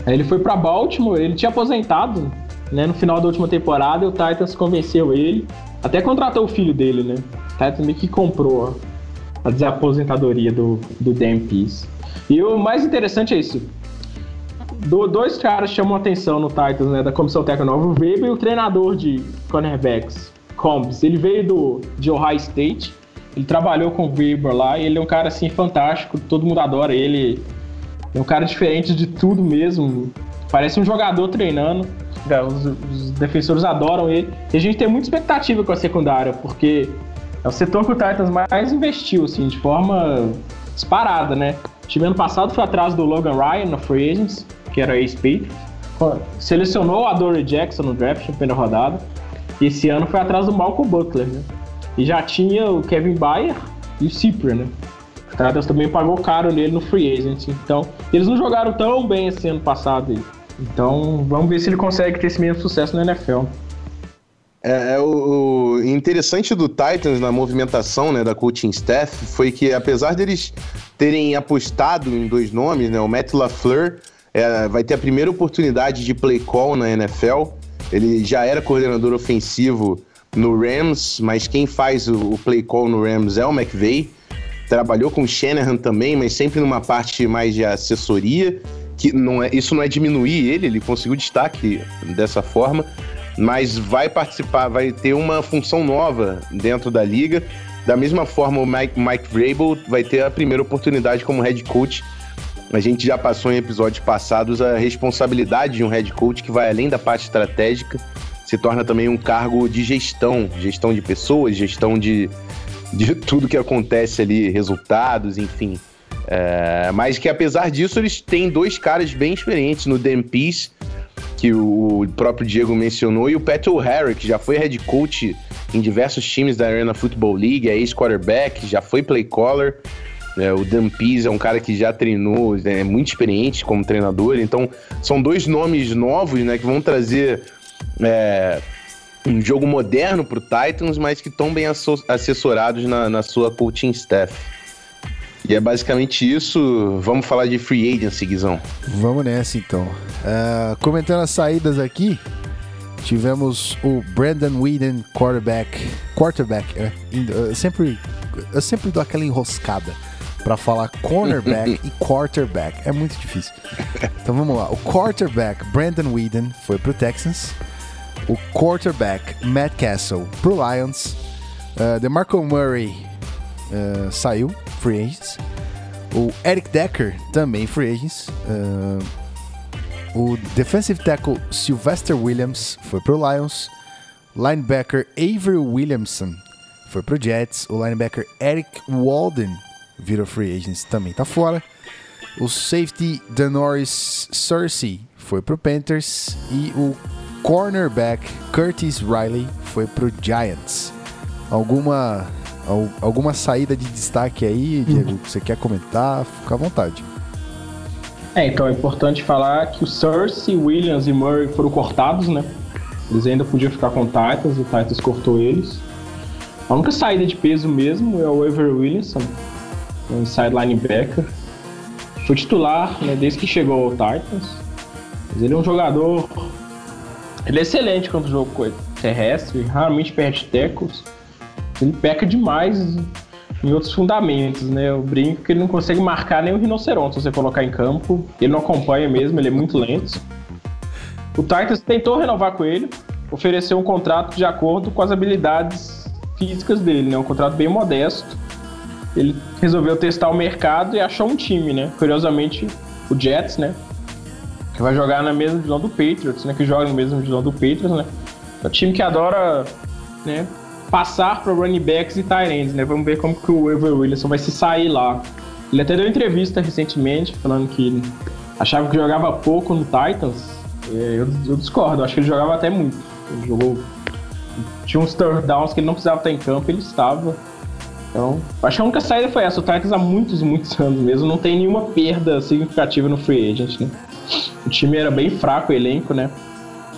Aí ele foi pra Baltimore, ele tinha aposentado, né? No final da última temporada, o Titans convenceu ele. Até contratou o filho dele, né? O Titans meio que comprou a desaposentadoria do, do Dan Pease. E o mais interessante é isso. Do- dois caras chamam atenção no Titans, né? Da comissão técnica nova. O Weber e o treinador de cornerbacks, Combs. Ele veio do, de Ohio State. Ele trabalhou com o Weber lá e ele é um cara assim fantástico, todo mundo adora ele. É um cara diferente de tudo mesmo. Parece um jogador treinando. Os, os defensores adoram ele. E a gente tem muita expectativa com a secundária, porque é o setor que o Titans mais investiu, assim, de forma disparada, né? O time ano passado foi atrás do Logan Ryan na Free Agents, que era ex-Patriots. Selecionou a Dory Jackson no draft, na primeira rodada. E esse ano foi atrás do Malcolm Butler, né? E já tinha o Kevin Bayer e o Cyprian, né? O Titans também pagou caro nele no Free Agent. Então, eles não jogaram tão bem esse ano passado. Então, vamos ver se ele consegue ter esse mesmo sucesso na NFL. É, é o, o interessante do Titans na movimentação né, da coaching staff foi que, apesar deles terem apostado em dois nomes, né, o Matt LaFleur é, vai ter a primeira oportunidade de play call na NFL. Ele já era coordenador ofensivo no Rams, mas quem faz o, o play call no Rams é o McVay. Trabalhou com o Shanahan também, mas sempre numa parte mais de assessoria. Que não é, isso não é diminuir ele, ele conseguiu destaque dessa forma mas vai participar, vai ter uma função nova dentro da liga. Da mesma forma, o Mike, Mike Vrabel vai ter a primeira oportunidade como head coach. A gente já passou em episódios passados a responsabilidade de um head coach que vai além da parte estratégica. se torna também um cargo de gestão, gestão de pessoas, gestão de, de tudo que acontece ali, resultados, enfim. É, mas que apesar disso, eles têm dois caras bem experientes no Dan Peace, que o próprio Diego mencionou, e o Pat O'Hara, que já foi head coach em diversos times da Arena Football League, é ex-quarterback, já foi play caller. É, o Dan Pease é um cara que já treinou, é muito experiente como treinador. Então, são dois nomes novos, né, que vão trazer é, um jogo moderno pro Titans, mas que estão bem assessorados na, na sua coaching staff. E é basicamente isso. Vamos falar de free agency, Guizão. Vamos nessa então. Ah, comentando as saídas aqui, tivemos o Brandon Whedon, quarterback. Quarterback, é, eu sempre, eu sempre dou aquela enroscada pra falar cornerback e quarterback. É muito difícil. Então vamos lá. O quarterback Brandon Whedon foi pro Texans. O quarterback Matt Castle pro Lions. Uh, DeMarco Murray uh, saiu, free agents. O Eric Decker também free agents. Uh, o defensive tackle Sylvester Williams foi pro Lions. Linebacker Avery Williamson foi pro Jets. O linebacker Eric Walden virou free agents, também tá fora. O safety Danoris Cersei foi pro Panthers. E o cornerback Curtis Riley foi pro Giants. Alguma, al- alguma saída de destaque aí, Diego, que você quer comentar? Fica à vontade. É, então é importante falar que o Cersei, Williams e Murray foram cortados, né? Eles ainda podiam ficar com o Titans, o Titans cortou eles. A única saída de peso mesmo é o Avery Williamson, um inside linebacker. Foi titular, né, desde que chegou ao Titans. Mas ele é um jogador. Ele é excelente quando o jogo terrestre, raramente perde tackles. Ele peca demais em outros fundamentos, né? Eu brinco que ele não consegue marcar nem o rinoceronte se você colocar em campo. Ele não acompanha mesmo, ele é muito lento. O Titans tentou renovar com ele, ofereceu um contrato de acordo com as habilidades físicas dele, né? Um contrato bem modesto. Ele resolveu testar o mercado e achou um time, né? Curiosamente, o Jets, né? Que vai jogar na mesma divisão do Patriots, né? Que joga na mesma divisão do Patriots, né? É um time que adora, né? Passar para running backs e tight ends, né? Vamos ver como que o Avery Williamson vai se sair lá. Ele até deu entrevista recentemente falando que achava que jogava pouco no Titans. É, Eu, eu discordo, acho que ele jogava até muito. Ele jogou. Tinha uns third downs que ele não precisava estar em campo, ele estava. Então, acho que a única saída foi essa. O Titans há muitos, muitos anos mesmo não tem nenhuma perda significativa no free agent, né? O time era bem fraco, o elenco, né?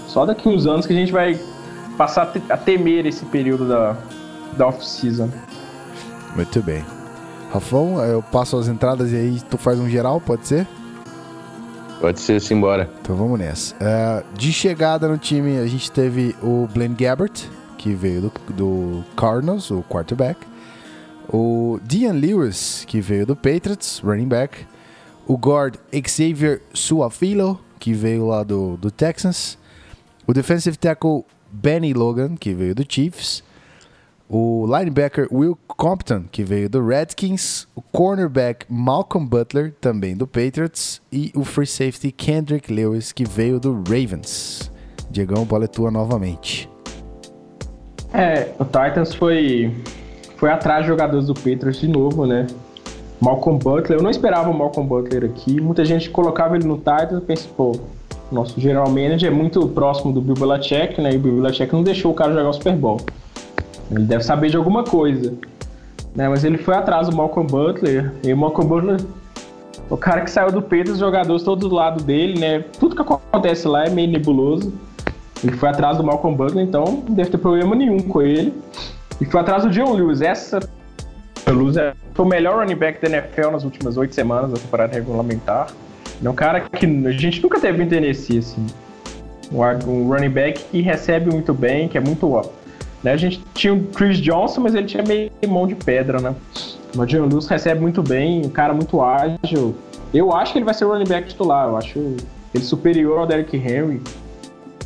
Só daqui uns anos que a gente vai passar a te- a temer esse período da, da off-season. Muito bem. Rafão, eu passo as entradas e aí tu faz um geral, pode ser? Pode ser assim, bora. Então vamos nessa. É, de chegada no time, a gente teve o Blaine Gabbert, que veio do, do Cardinals, o quarterback. O Dean Lewis, que veio do Patriots, running back. O guard Xavier Suafilo, que veio lá do, do Texans. O defensive tackle Benny Logan, que veio do Chiefs. O linebacker Will Compton, que veio do Redskins. O cornerback Malcolm Butler, também do Patriots. E o free safety Kendrick Lewis, que veio do Ravens. Diegão, bola é tua novamente. É, o Titans foi, foi atrás de jogadores do Patriots de novo, né? Malcolm Butler, eu não esperava o Malcolm Butler aqui. Muita gente colocava ele no Titans e pensa, pô, nosso general manager é muito próximo do Bill Belichick, né? E o Bill Belichick não deixou o cara jogar o Super Bowl. Ele deve saber de alguma coisa. Né? Mas ele foi atrás do Malcolm Butler. E o Malcolm Butler, o cara que saiu do Patriots, os jogadores todos do lado dele, né? Tudo que acontece lá é meio nebuloso. Ele foi atrás do Malcolm Butler, então não deve ter problema nenhum com ele. E foi atrás do John Lewis. Essa Lewis é- foi o melhor running back da NFL nas últimas oito semanas da temporada regulamentar. É um cara que a gente nunca teve em Tennessee, assim. Um, running back que recebe muito bem, que é muito ó. Né? A gente tinha o Chris Johnson, mas ele tinha meio mão de pedra, né? O John Lewis recebe muito bem, um cara muito ágil. Eu acho que ele vai ser o running back titular. Eu acho ele superior ao Derrick Henry.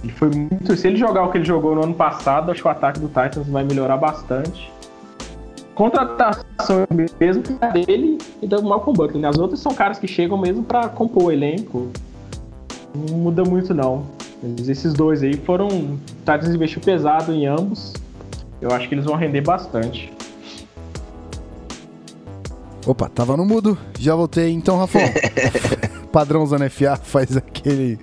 Ele foi muito. Se ele jogar o que ele jogou no ano passado, acho que o ataque do Titans vai melhorar bastante. Contratação mesmo que é dele e do Malcolm Butler. né? As outras são caras que chegam mesmo pra compor o elenco. Não muda muito, não. Mas esses dois aí foram. Tá investiu pesado em ambos. Eu acho que eles vão render bastante. Opa, tava no mudo. Já voltei. Então, Rafão, padrão Zona FA faz aquele,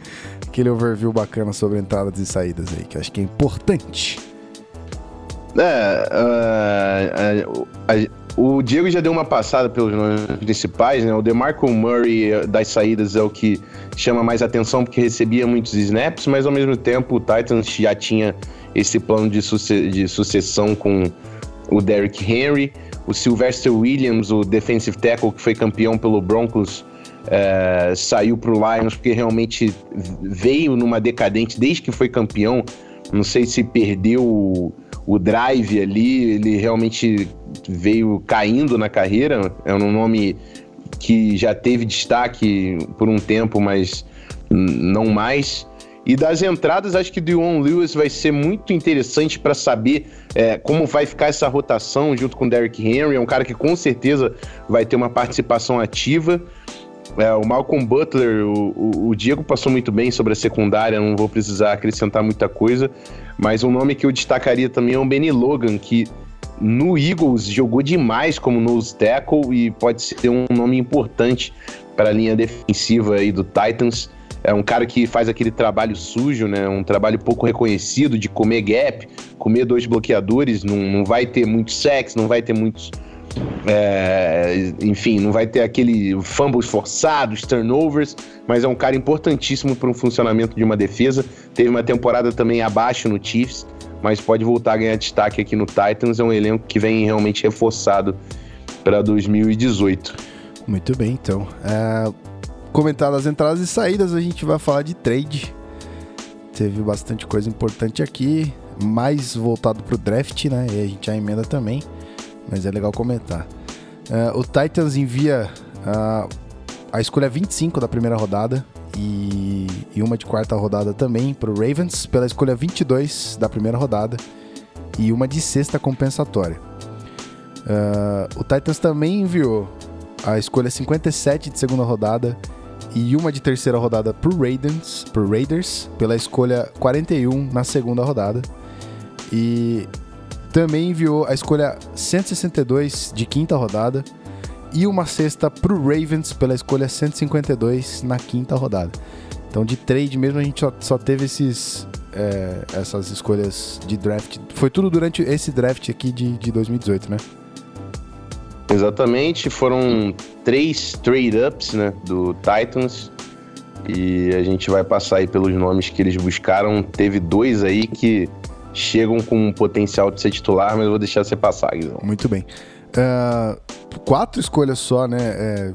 aquele overview bacana sobre entradas e saídas aí, que eu acho que é importante. É, ah, a- o Diego já deu uma passada pelos nomes principais, né? O DeMarco Murray eh, das saídas é o que chama mais atenção porque recebia muitos snaps, mas ao mesmo tempo o Titans já tinha esse plano de, suce- de sucessão com o Derrick Henry, o Sylvester Williams, o defensive tackle que foi campeão pelo Broncos, eh, saiu pro Lions porque realmente veio numa decadente desde que foi campeão. Não sei se perdeu o, drive ali, ele realmente veio caindo na carreira. É um nome que já teve destaque por um tempo, mas não mais. E das entradas, acho que o Dion Lewis vai ser muito interessante para saber é, como vai ficar essa rotação junto com Derrick Henry. É um cara que com certeza vai ter uma participação ativa. É, o Malcolm Butler, o, o- o Diego passou muito bem sobre a secundária, não vou precisar acrescentar muita coisa. Mas um nome que eu destacaria também é o Benny Logan, que no Eagles jogou demais como nose tackle e pode ser um nome importante para a linha defensiva aí do Titans. É um cara que faz aquele trabalho sujo, né? Um trabalho pouco reconhecido de comer gap, comer dois bloqueadores, não, não vai ter muitos sacks, não vai ter muitos é, enfim, não vai ter aquele fumbles forçados, turnovers, mas é um cara importantíssimo para um funcionamento de uma defesa. Teve uma temporada também abaixo no Chiefs, mas pode voltar a ganhar destaque aqui no Titans. É um elenco que vem realmente reforçado para 2018. Muito bem, então. É, as entradas e saídas, a gente vai falar de trade. Teve bastante coisa importante aqui, mais voltado pro draft, né? E a gente já emenda também, mas é legal comentar. É, o Titans envia ah, a escolha 25 da primeira rodada e, e uma de quarta rodada também pro Ravens, pela escolha 22 da primeira rodada e uma de sexta compensatória. Ah, o Titans também enviou a escolha 57 de segunda rodada e uma de terceira rodada pro Raiders, Raiders pela escolha 41 na segunda rodada. E também enviou a escolha 162 de quinta rodada e uma sexta pro Ravens pela escolha 152 na quinta rodada. Então de trade mesmo a gente só, só teve esses é, essas escolhas de draft. Foi tudo durante esse draft aqui de, de 2018, né? Exatamente, foram três trade-ups né, do Titans e a gente vai passar aí pelos nomes que eles buscaram. Teve dois aí que chegam com um potencial de ser titular, mas eu vou deixar você passar, Guizão. Muito bem. Ah, quatro escolhas só, né? é,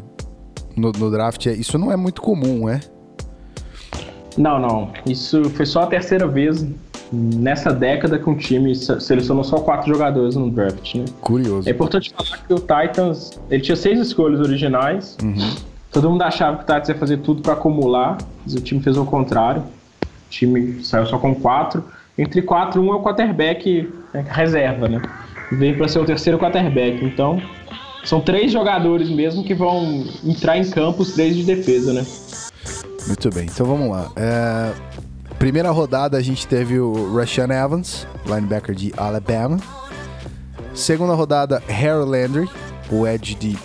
no, no draft. é- Isso não é muito comum, é? Não, não. Isso foi só a terceira vez nessa década que um time se- selecionou só quatro jogadores no draft, né? Curioso. É importante falar que o Titans, ele tinha seis escolhas originais. Uhum. Todo mundo achava que o Titans ia fazer tudo para acumular, mas o time fez o contrário. O time saiu só com quatro. Entre quatro, um é o quarterback é, reserva, né? Veio para ser o terceiro quarterback. Então, são três jogadores mesmo que vão entrar em campo, os três de defesa, né? Muito bem, então vamos lá. É, primeira rodada a gente teve o Rashan Evans, linebacker de Alabama. Segunda rodada, Harry Landry, o edge de,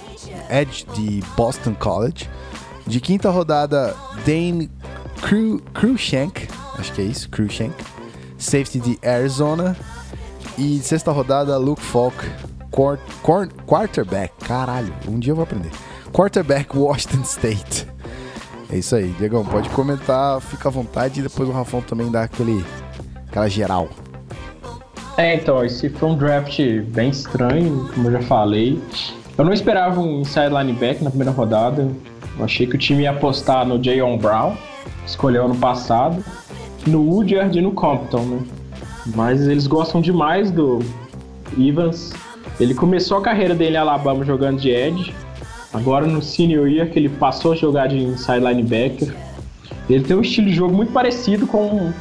edge de Boston College. De quinta rodada, Dane Cru, Cruikshank, acho que é isso, Cruikshank. Safety de Arizona. E sexta rodada, Luke Falk, quar- quar- quarterback. Caralho, um dia eu vou aprender. Quarterback Washington State. É isso aí, Diegão, pode comentar, fica à vontade e depois o Rafão também dá aquele, aquela geral. É, então, esse foi um draft bem estranho, como eu já falei. Eu não esperava um inside linebacker na primeira rodada. Eu achei que o time ia apostar no Jayon Brown, escolheu ano passado, no Woodyard e no Compton, né? Mas eles gostam demais do Evans. Ele começou a carreira dele em Alabama jogando de edge. Agora no senior year que ele passou a jogar de inside linebacker. Ele tem um estilo de jogo muito parecido com,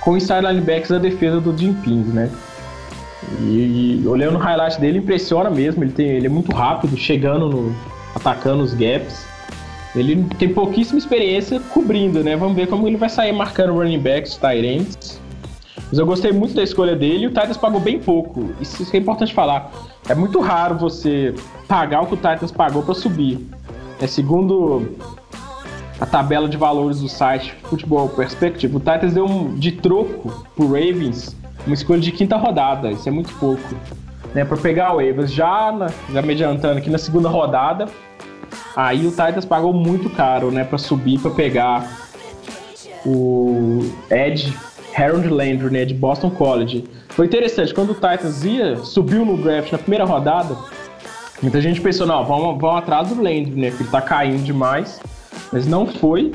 com o inside da defesa do Jim Ping, né? E, e olhando o highlight dele, impressiona mesmo. Ele, tem, ele é muito rápido, chegando no. atacando os gaps. Ele tem pouquíssima experiência cobrindo, né? Vamos ver como ele vai sair marcando running backs, tight ends. Mas eu gostei muito da escolha dele e o Titans pagou bem pouco. Isso é importante falar. É muito raro você pagar o que o Titans pagou para subir. É segundo a tabela de valores do site Futebol Perspective, o Titans deu um de troco pro Ravens uma escolha de quinta rodada. Isso é muito pouco. Né, para pegar o Ravens já, na, já me adiantando aqui na segunda rodada, aí o Titans pagou muito caro, né, para subir para pegar o Ed Harold Landry, né, de Boston College. Foi interessante, quando o Titans ia, subiu no draft na primeira rodada, muita gente pensou, não, vamos, vamos atrás do Landry, né, que ele tá caindo demais, mas não foi.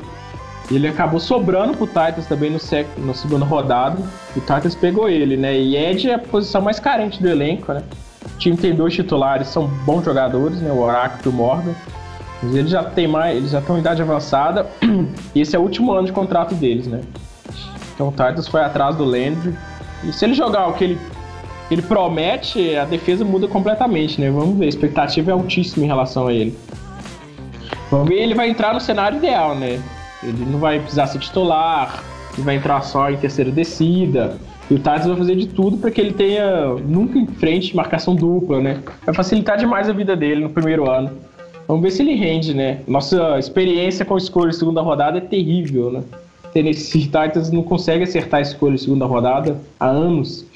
Ele acabou sobrando pro Titans também no sec, na segunda rodada. O Titans pegou ele, né? E Ed é a posição mais carente do elenco, né? O time tem dois titulares, são bons jogadores, né? O Oracle e o Morgan. Mas eles já tem mais, eles já estão em idade avançada. E esse é o último ano de contrato deles, né? Então o Titans foi atrás do Landry. E se ele jogar o que ele, ele promete, a defesa muda completamente, né? Vamos ver, a expectativa é altíssima em relação a ele. Vamos ver, ele vai entrar no cenário ideal, né? Ele não vai precisar ser titular, ele vai entrar só em terceira descida. E o Titans vai fazer de tudo para que ele tenha nunca em frente marcação dupla, né? Vai facilitar demais a vida dele no primeiro ano. Vamos ver se ele rende, né? Nossa experiência com escolha de segunda rodada é terrível, né? Tennessee Titans não consegue acertar a escolha de segunda rodada há anos.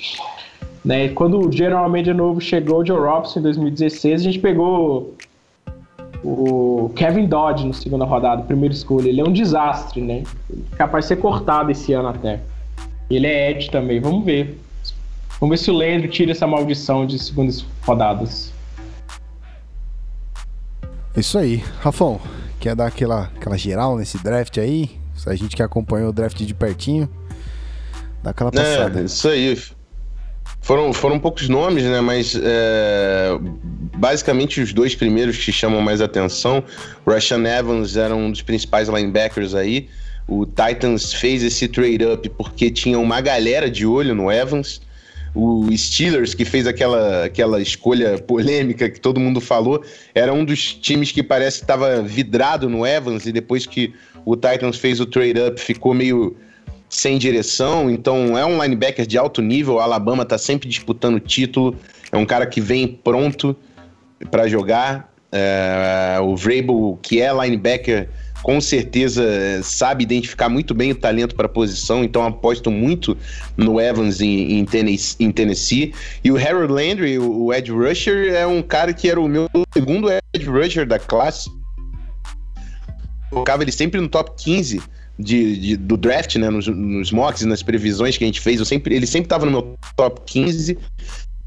Né? Quando o General Manager novo chegou, o Joe Robson, em 2016, a gente pegou o Kevin Dodge na segunda rodada, primeira escolha. Ele é um desastre, né? Capaz de ser cortado esse ano até. Ele é Ed também, vamos ver. Vamos ver se o Landry tira essa maldição de segundas rodadas. Isso aí. Rafão, quer dar aquela, aquela geral nesse draft aí? A gente que acompanhou o draft de pertinho, dá aquela passada. É, isso aí. Foram, foram poucos nomes, né? Mas é, basicamente os dois primeiros que chamam mais atenção. Rashan Evans era um dos principais linebackers aí. O Titans fez esse trade-up porque tinha uma galera de olho no Evans. O Steelers, que fez aquela, aquela escolha polêmica que todo mundo falou, era um dos times que parece que estava vidrado no Evans e depois que o Titans fez o trade-up ficou meio sem direção, então é um linebacker de alto nível. O Alabama tá sempre disputando o título, é um cara que vem pronto para jogar. É, o Vrabel, que é linebacker, com certeza sabe identificar muito bem o talento para a posição, então aposto muito no Evans em, em, Tennessee, em, Tennessee, E o Harold Landry, o, Edge Rusher, é um cara que era o meu segundo Edge Rusher da classe. Colocava ele sempre no top 15 de, de, do draft, né, nos, nos mocks nas previsões que a gente fez, eu sempre, ele sempre estava no meu top 15.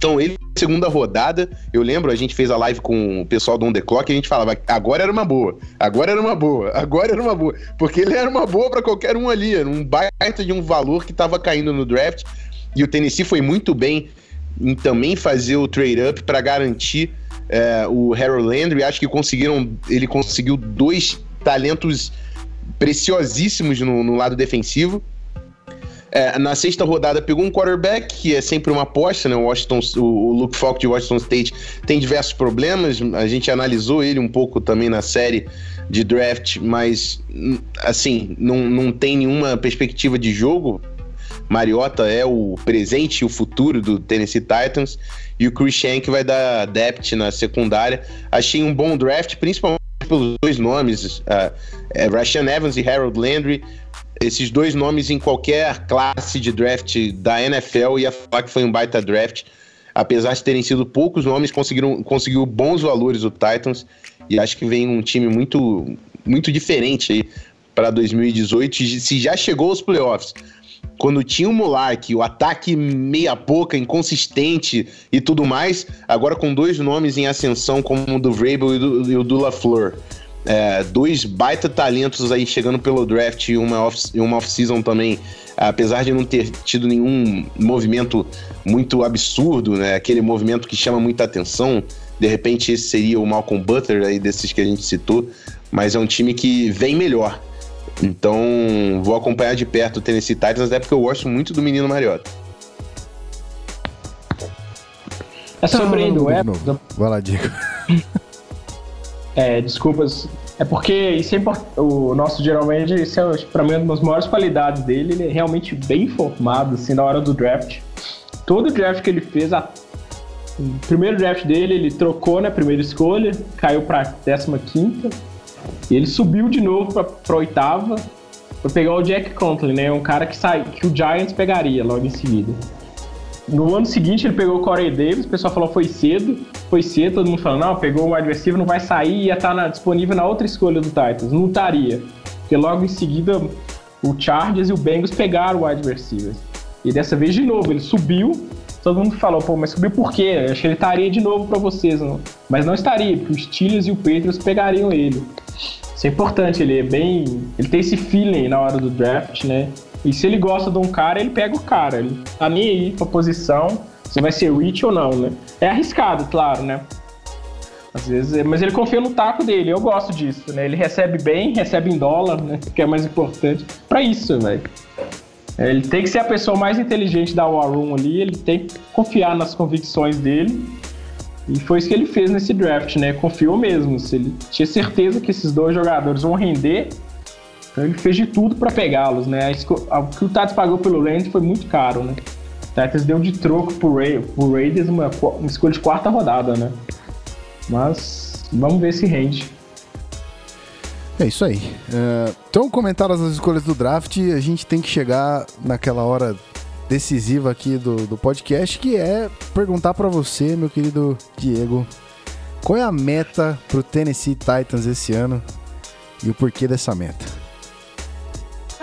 Então, ele, segunda rodada, eu lembro, a gente fez a live com o pessoal do On The Clock e a gente falava, agora era uma boa, agora era uma boa, agora era uma boa. Porque ele era uma boa para qualquer um ali, era um baita de um valor que estava caindo no draft. E o Tennessee foi muito bem em também fazer o trade-up para garantir é, o Harold Landry. Acho que conseguiram, ele conseguiu dois talentos preciosíssimos no, no lado defensivo. É, na sexta rodada pegou um quarterback, que é sempre uma aposta, né? O, Washington, o, Luke Falk de Washington State tem diversos problemas. A gente analisou ele um pouco também na série de draft, mas assim, não, não tem nenhuma perspectiva de jogo. Mariota é o presente e o futuro do Tennessee Titans. E o Chris Shank vai dar depth na secundária. Achei um bom draft, principalmente pelos dois nomes, uh, é Rashan Evans e Harold Landry. Esses dois nomes em qualquer classe de draft da NFL ia falar que foi um baita draft. Apesar de terem sido poucos nomes, conseguiram conseguiu bons valores o Titans e acho que vem um time muito muito diferente aí para 2018. Se já chegou aos playoffs, quando tinha o Mulark, o ataque meia boca, inconsistente e tudo mais, agora com dois nomes em ascensão, como o do Vrabel e o do LaFleur. É, dois baita talentos aí chegando pelo draft e uma off-season off também, apesar de não ter tido nenhum movimento muito absurdo, né? Aquele movimento que chama muita atenção. De repente, esse seria o Malcolm Butler aí desses que a gente citou, mas é um time que vem melhor. Então, vou acompanhar de perto o Tennessee Titans, até porque eu gosto muito do menino Mariota. É sobre ele, o Vai lá, Diego. É, desculpas. É porque isso é. O nosso geralmente, isso é pra mim uma das maiores qualidades dele. Ele é realmente bem informado, assim, na hora do draft. Todo draft que ele fez, a... o primeiro draft dele, ele trocou na primeira escolha, caiu pra 15 e ele subiu de novo pra, pra oitava pra pegar o Jack Conklin, né? Um cara que, sai, que o Giants pegaria logo em seguida. No ano seguinte ele pegou o Corey Davis, o pessoal falou foi cedo, foi cedo, todo mundo falou, não, pegou o wide receiver, não vai sair, ia estar na- disponível na outra escolha do Titans. Não estaria. Porque logo em seguida o Chargers e o Bengals pegaram o wide receiver. E dessa vez de novo, ele subiu, todo mundo falou, pô, mas subiu por quê? Acho que ele estaria de novo pra vocês, não. Mas não estaria, porque os Steelers e o Patriots pegariam ele. Isso é importante, ele é bem. Ele tem esse feeling na hora do draft, né? E se ele gosta de um cara, ele pega o cara. Ele tá nem aí pra posição, se vai ser reach ou não, né? É arriscado, claro, né? Às vezes, é- mas ele confia no taco dele, eu gosto disso, né? Ele recebe bem, recebe em dólar, né? Que é mais importante. Pra isso, velho. É, Ele tem que ser a pessoa mais inteligente da War Room ali, ele tem que confiar nas convicções dele. E foi isso que ele fez nesse draft, né? Confiou mesmo. Se ele tinha certeza que esses dois jogadores vão render, então ele fez de tudo pra pegá-los, né? O que o Titans pagou pelo Rand foi muito caro, né? Titans deu de troco pro, Ra pro Raiders uma, uma escolha de quarta rodada, né? Mas vamos ver se rende. É isso aí. É, então, comentadas as escolhas do draft, a gente tem que chegar naquela hora decisiva aqui do, do podcast, que é perguntar pra você, meu querido Diego, qual é a meta pro Tennessee Titans esse ano e o porquê dessa meta?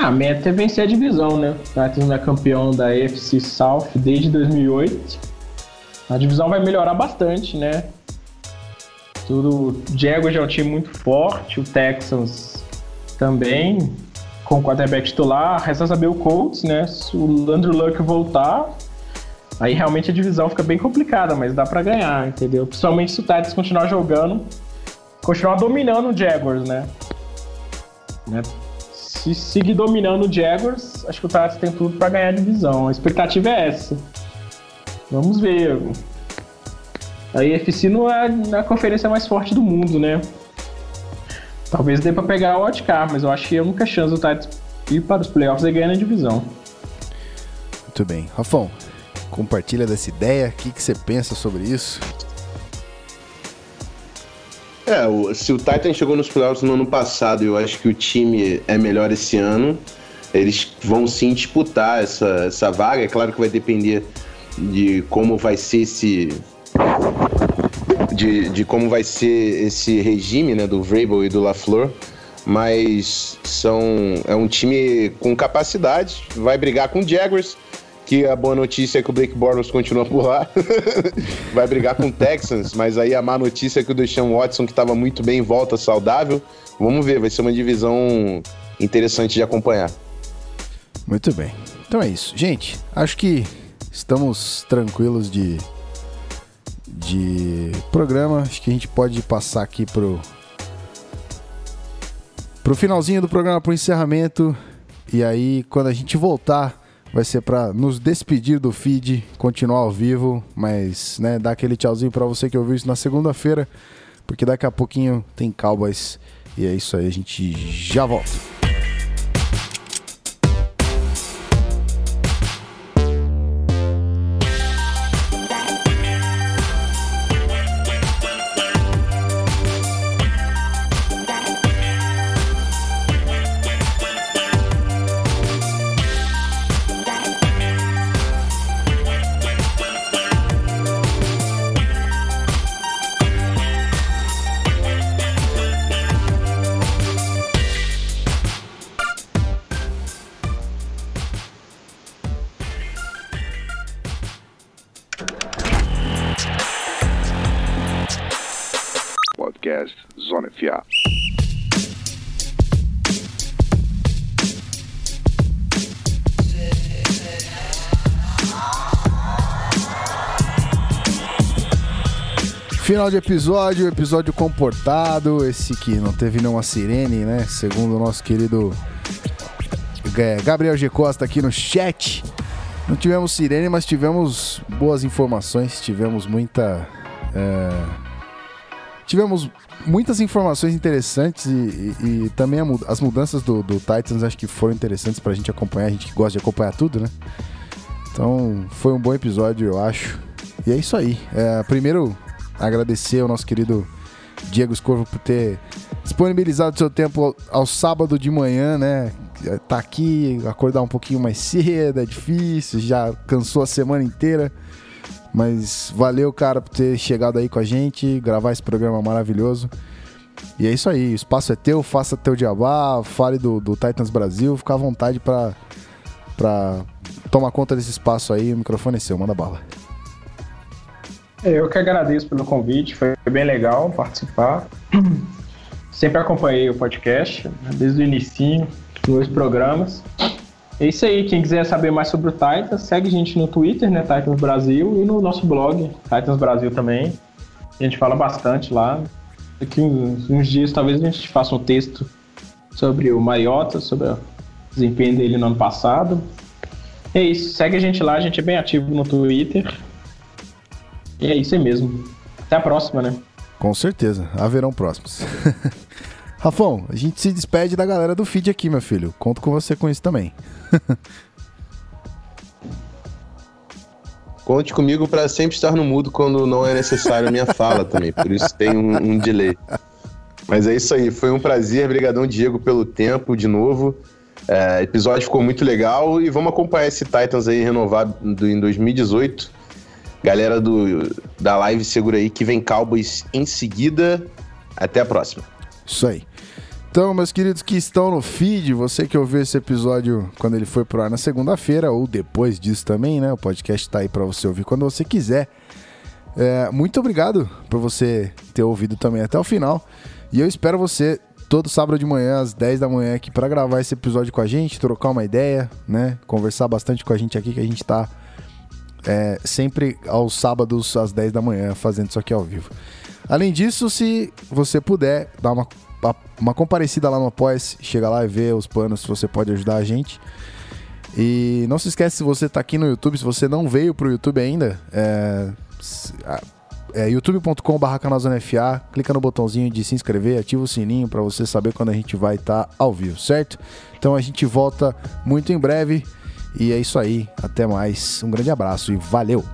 A meta é vencer a divisão, né? O Titans é campeão da AFC South desde 2008. A divisão vai melhorar bastante, né? Tudo, o Jaguars é um time muito forte, o Texans também, com o quarterback titular. Resta saber o Colts, né? Se o Andrew Luck voltar, aí realmente a divisão fica bem complicada, mas dá pra ganhar, entendeu? Principalmente se o Titans continuar jogando, continuar dominando o Jaguars, né? né? Se seguir dominando o Jaguars, acho que o Titans tem tudo pra ganhar a divisão. A expectativa é essa. Vamos ver. A EFC não é a conferência mais forte do mundo, né? Talvez dê pra pegar o Wildcard, mas eu acho que a única chance do Titans ir para os playoffs é ganhar na divisão. Muito bem. Rafão, compartilha dessa ideia, o que, que você pensa sobre isso? É, o- se o Titan chegou nos playoffs no ano passado e eu acho que o time é melhor esse ano, eles vão sim disputar essa, essa vaga. É claro que vai depender de como vai ser esse. De, de como vai ser esse regime né, do Vrabel e do LaFleur. Mas são, é um time com capacidade, vai brigar com o Jaguars, que a boa notícia é que o Blake Bortles continua por lá. vai brigar com o Texans, mas aí a má notícia é que o Deshaun Watson, que estava muito bem, volta saudável. Vamos ver, vai ser uma divisão interessante de acompanhar. Muito bem. Então é isso. Gente, acho que estamos tranquilos de, de programa. Acho que a gente pode passar aqui pro, pro finalzinho do programa, pro encerramento. E aí, quando a gente voltar, vai ser para nos despedir do feed, continuar ao vivo, mas, né, dar aquele tchauzinho para você que ouviu isso na segunda-feira, porque daqui a pouquinho tem Cowboys. E é isso aí, a gente já volta. Final de episódio, episódio comportado, esse que não teve nenhuma sirene, né? Segundo o nosso querido é, Gabriel G. Costa aqui no chat. Não tivemos sirene, mas tivemos boas informações, tivemos muita. é, tivemos muitas informações interessantes e, e- e também as mudanças do, do Titans acho que foram interessantes pra gente acompanhar, a gente que gosta de acompanhar tudo, né? Então foi um bom episódio, eu acho. E é isso aí. É, primeiro, agradecer ao nosso querido Diego Escorvo por ter disponibilizado seu tempo ao, sábado de manhã, né? Tá aqui, acordar um pouquinho mais cedo, é difícil, já cansou a semana inteira. Mas valeu, cara, por ter chegado aí com a gente, gravar esse programa maravilhoso. E é isso aí, o espaço é teu, faça teu diabá, fale do, do Titans Brasil, fica à vontade pra tomar conta desse espaço aí, o microfone é seu, manda bala. Eu que agradeço pelo convite, foi bem legal participar. Sempre acompanhei o podcast, né, desde o início, dois programas. É isso aí, quem quiser saber mais sobre o Titans, segue a gente no Twitter, né, Titans Brasil, e no nosso blog, Titans Brasil também. A gente fala bastante lá. Daqui uns, uns dias talvez a gente faça um texto sobre o Mariota, sobre o desempenho dele no ano passado. É isso, segue a gente lá, a gente é bem ativo no Twitter. E é isso aí mesmo. Até a próxima, né? Com certeza, haverão próximos. Rafão, a gente se despede da galera do feed aqui, meu filho. Conto com você com isso também. Conte comigo para sempre estar no mudo quando não é necessário a minha fala também. Por isso tem um, um delay. Mas é isso aí. Foi um prazer. Obrigadão, Diego, pelo tempo de novo. É, episódio ficou muito legal e vamos acompanhar esse Titans aí renovado do- em 2018. Galera do, da live, segura aí que vem Cowboys em seguida. Até a próxima. Isso aí. Então, meus queridos que estão no feed, você que ouviu esse episódio quando ele foi pro ar na segunda-feira, ou depois disso também, né? O podcast tá aí pra você ouvir quando você quiser. É, muito obrigado por você ter ouvido também até o final. E eu espero você todo sábado de manhã, às 10 da manhã, aqui pra gravar esse episódio com a gente, trocar uma ideia, né? Conversar bastante com a gente aqui, que a gente tá é, sempre aos sábados às 10 da manhã fazendo isso aqui ao vivo. Além disso, se você puder dar uma, uma comparecida lá no Apoia-se, chega lá e vê os planos, se você pode ajudar a gente. E não se esquece, se você tá aqui no YouTube, se você não veio pro YouTube ainda, é, é youtube.com.br clica no botãozinho de se inscrever, ativa o sininho para você saber quando a gente vai estar ao vivo, certo? Então a gente volta muito em breve. E é isso aí. Até mais. Um grande abraço e valeu!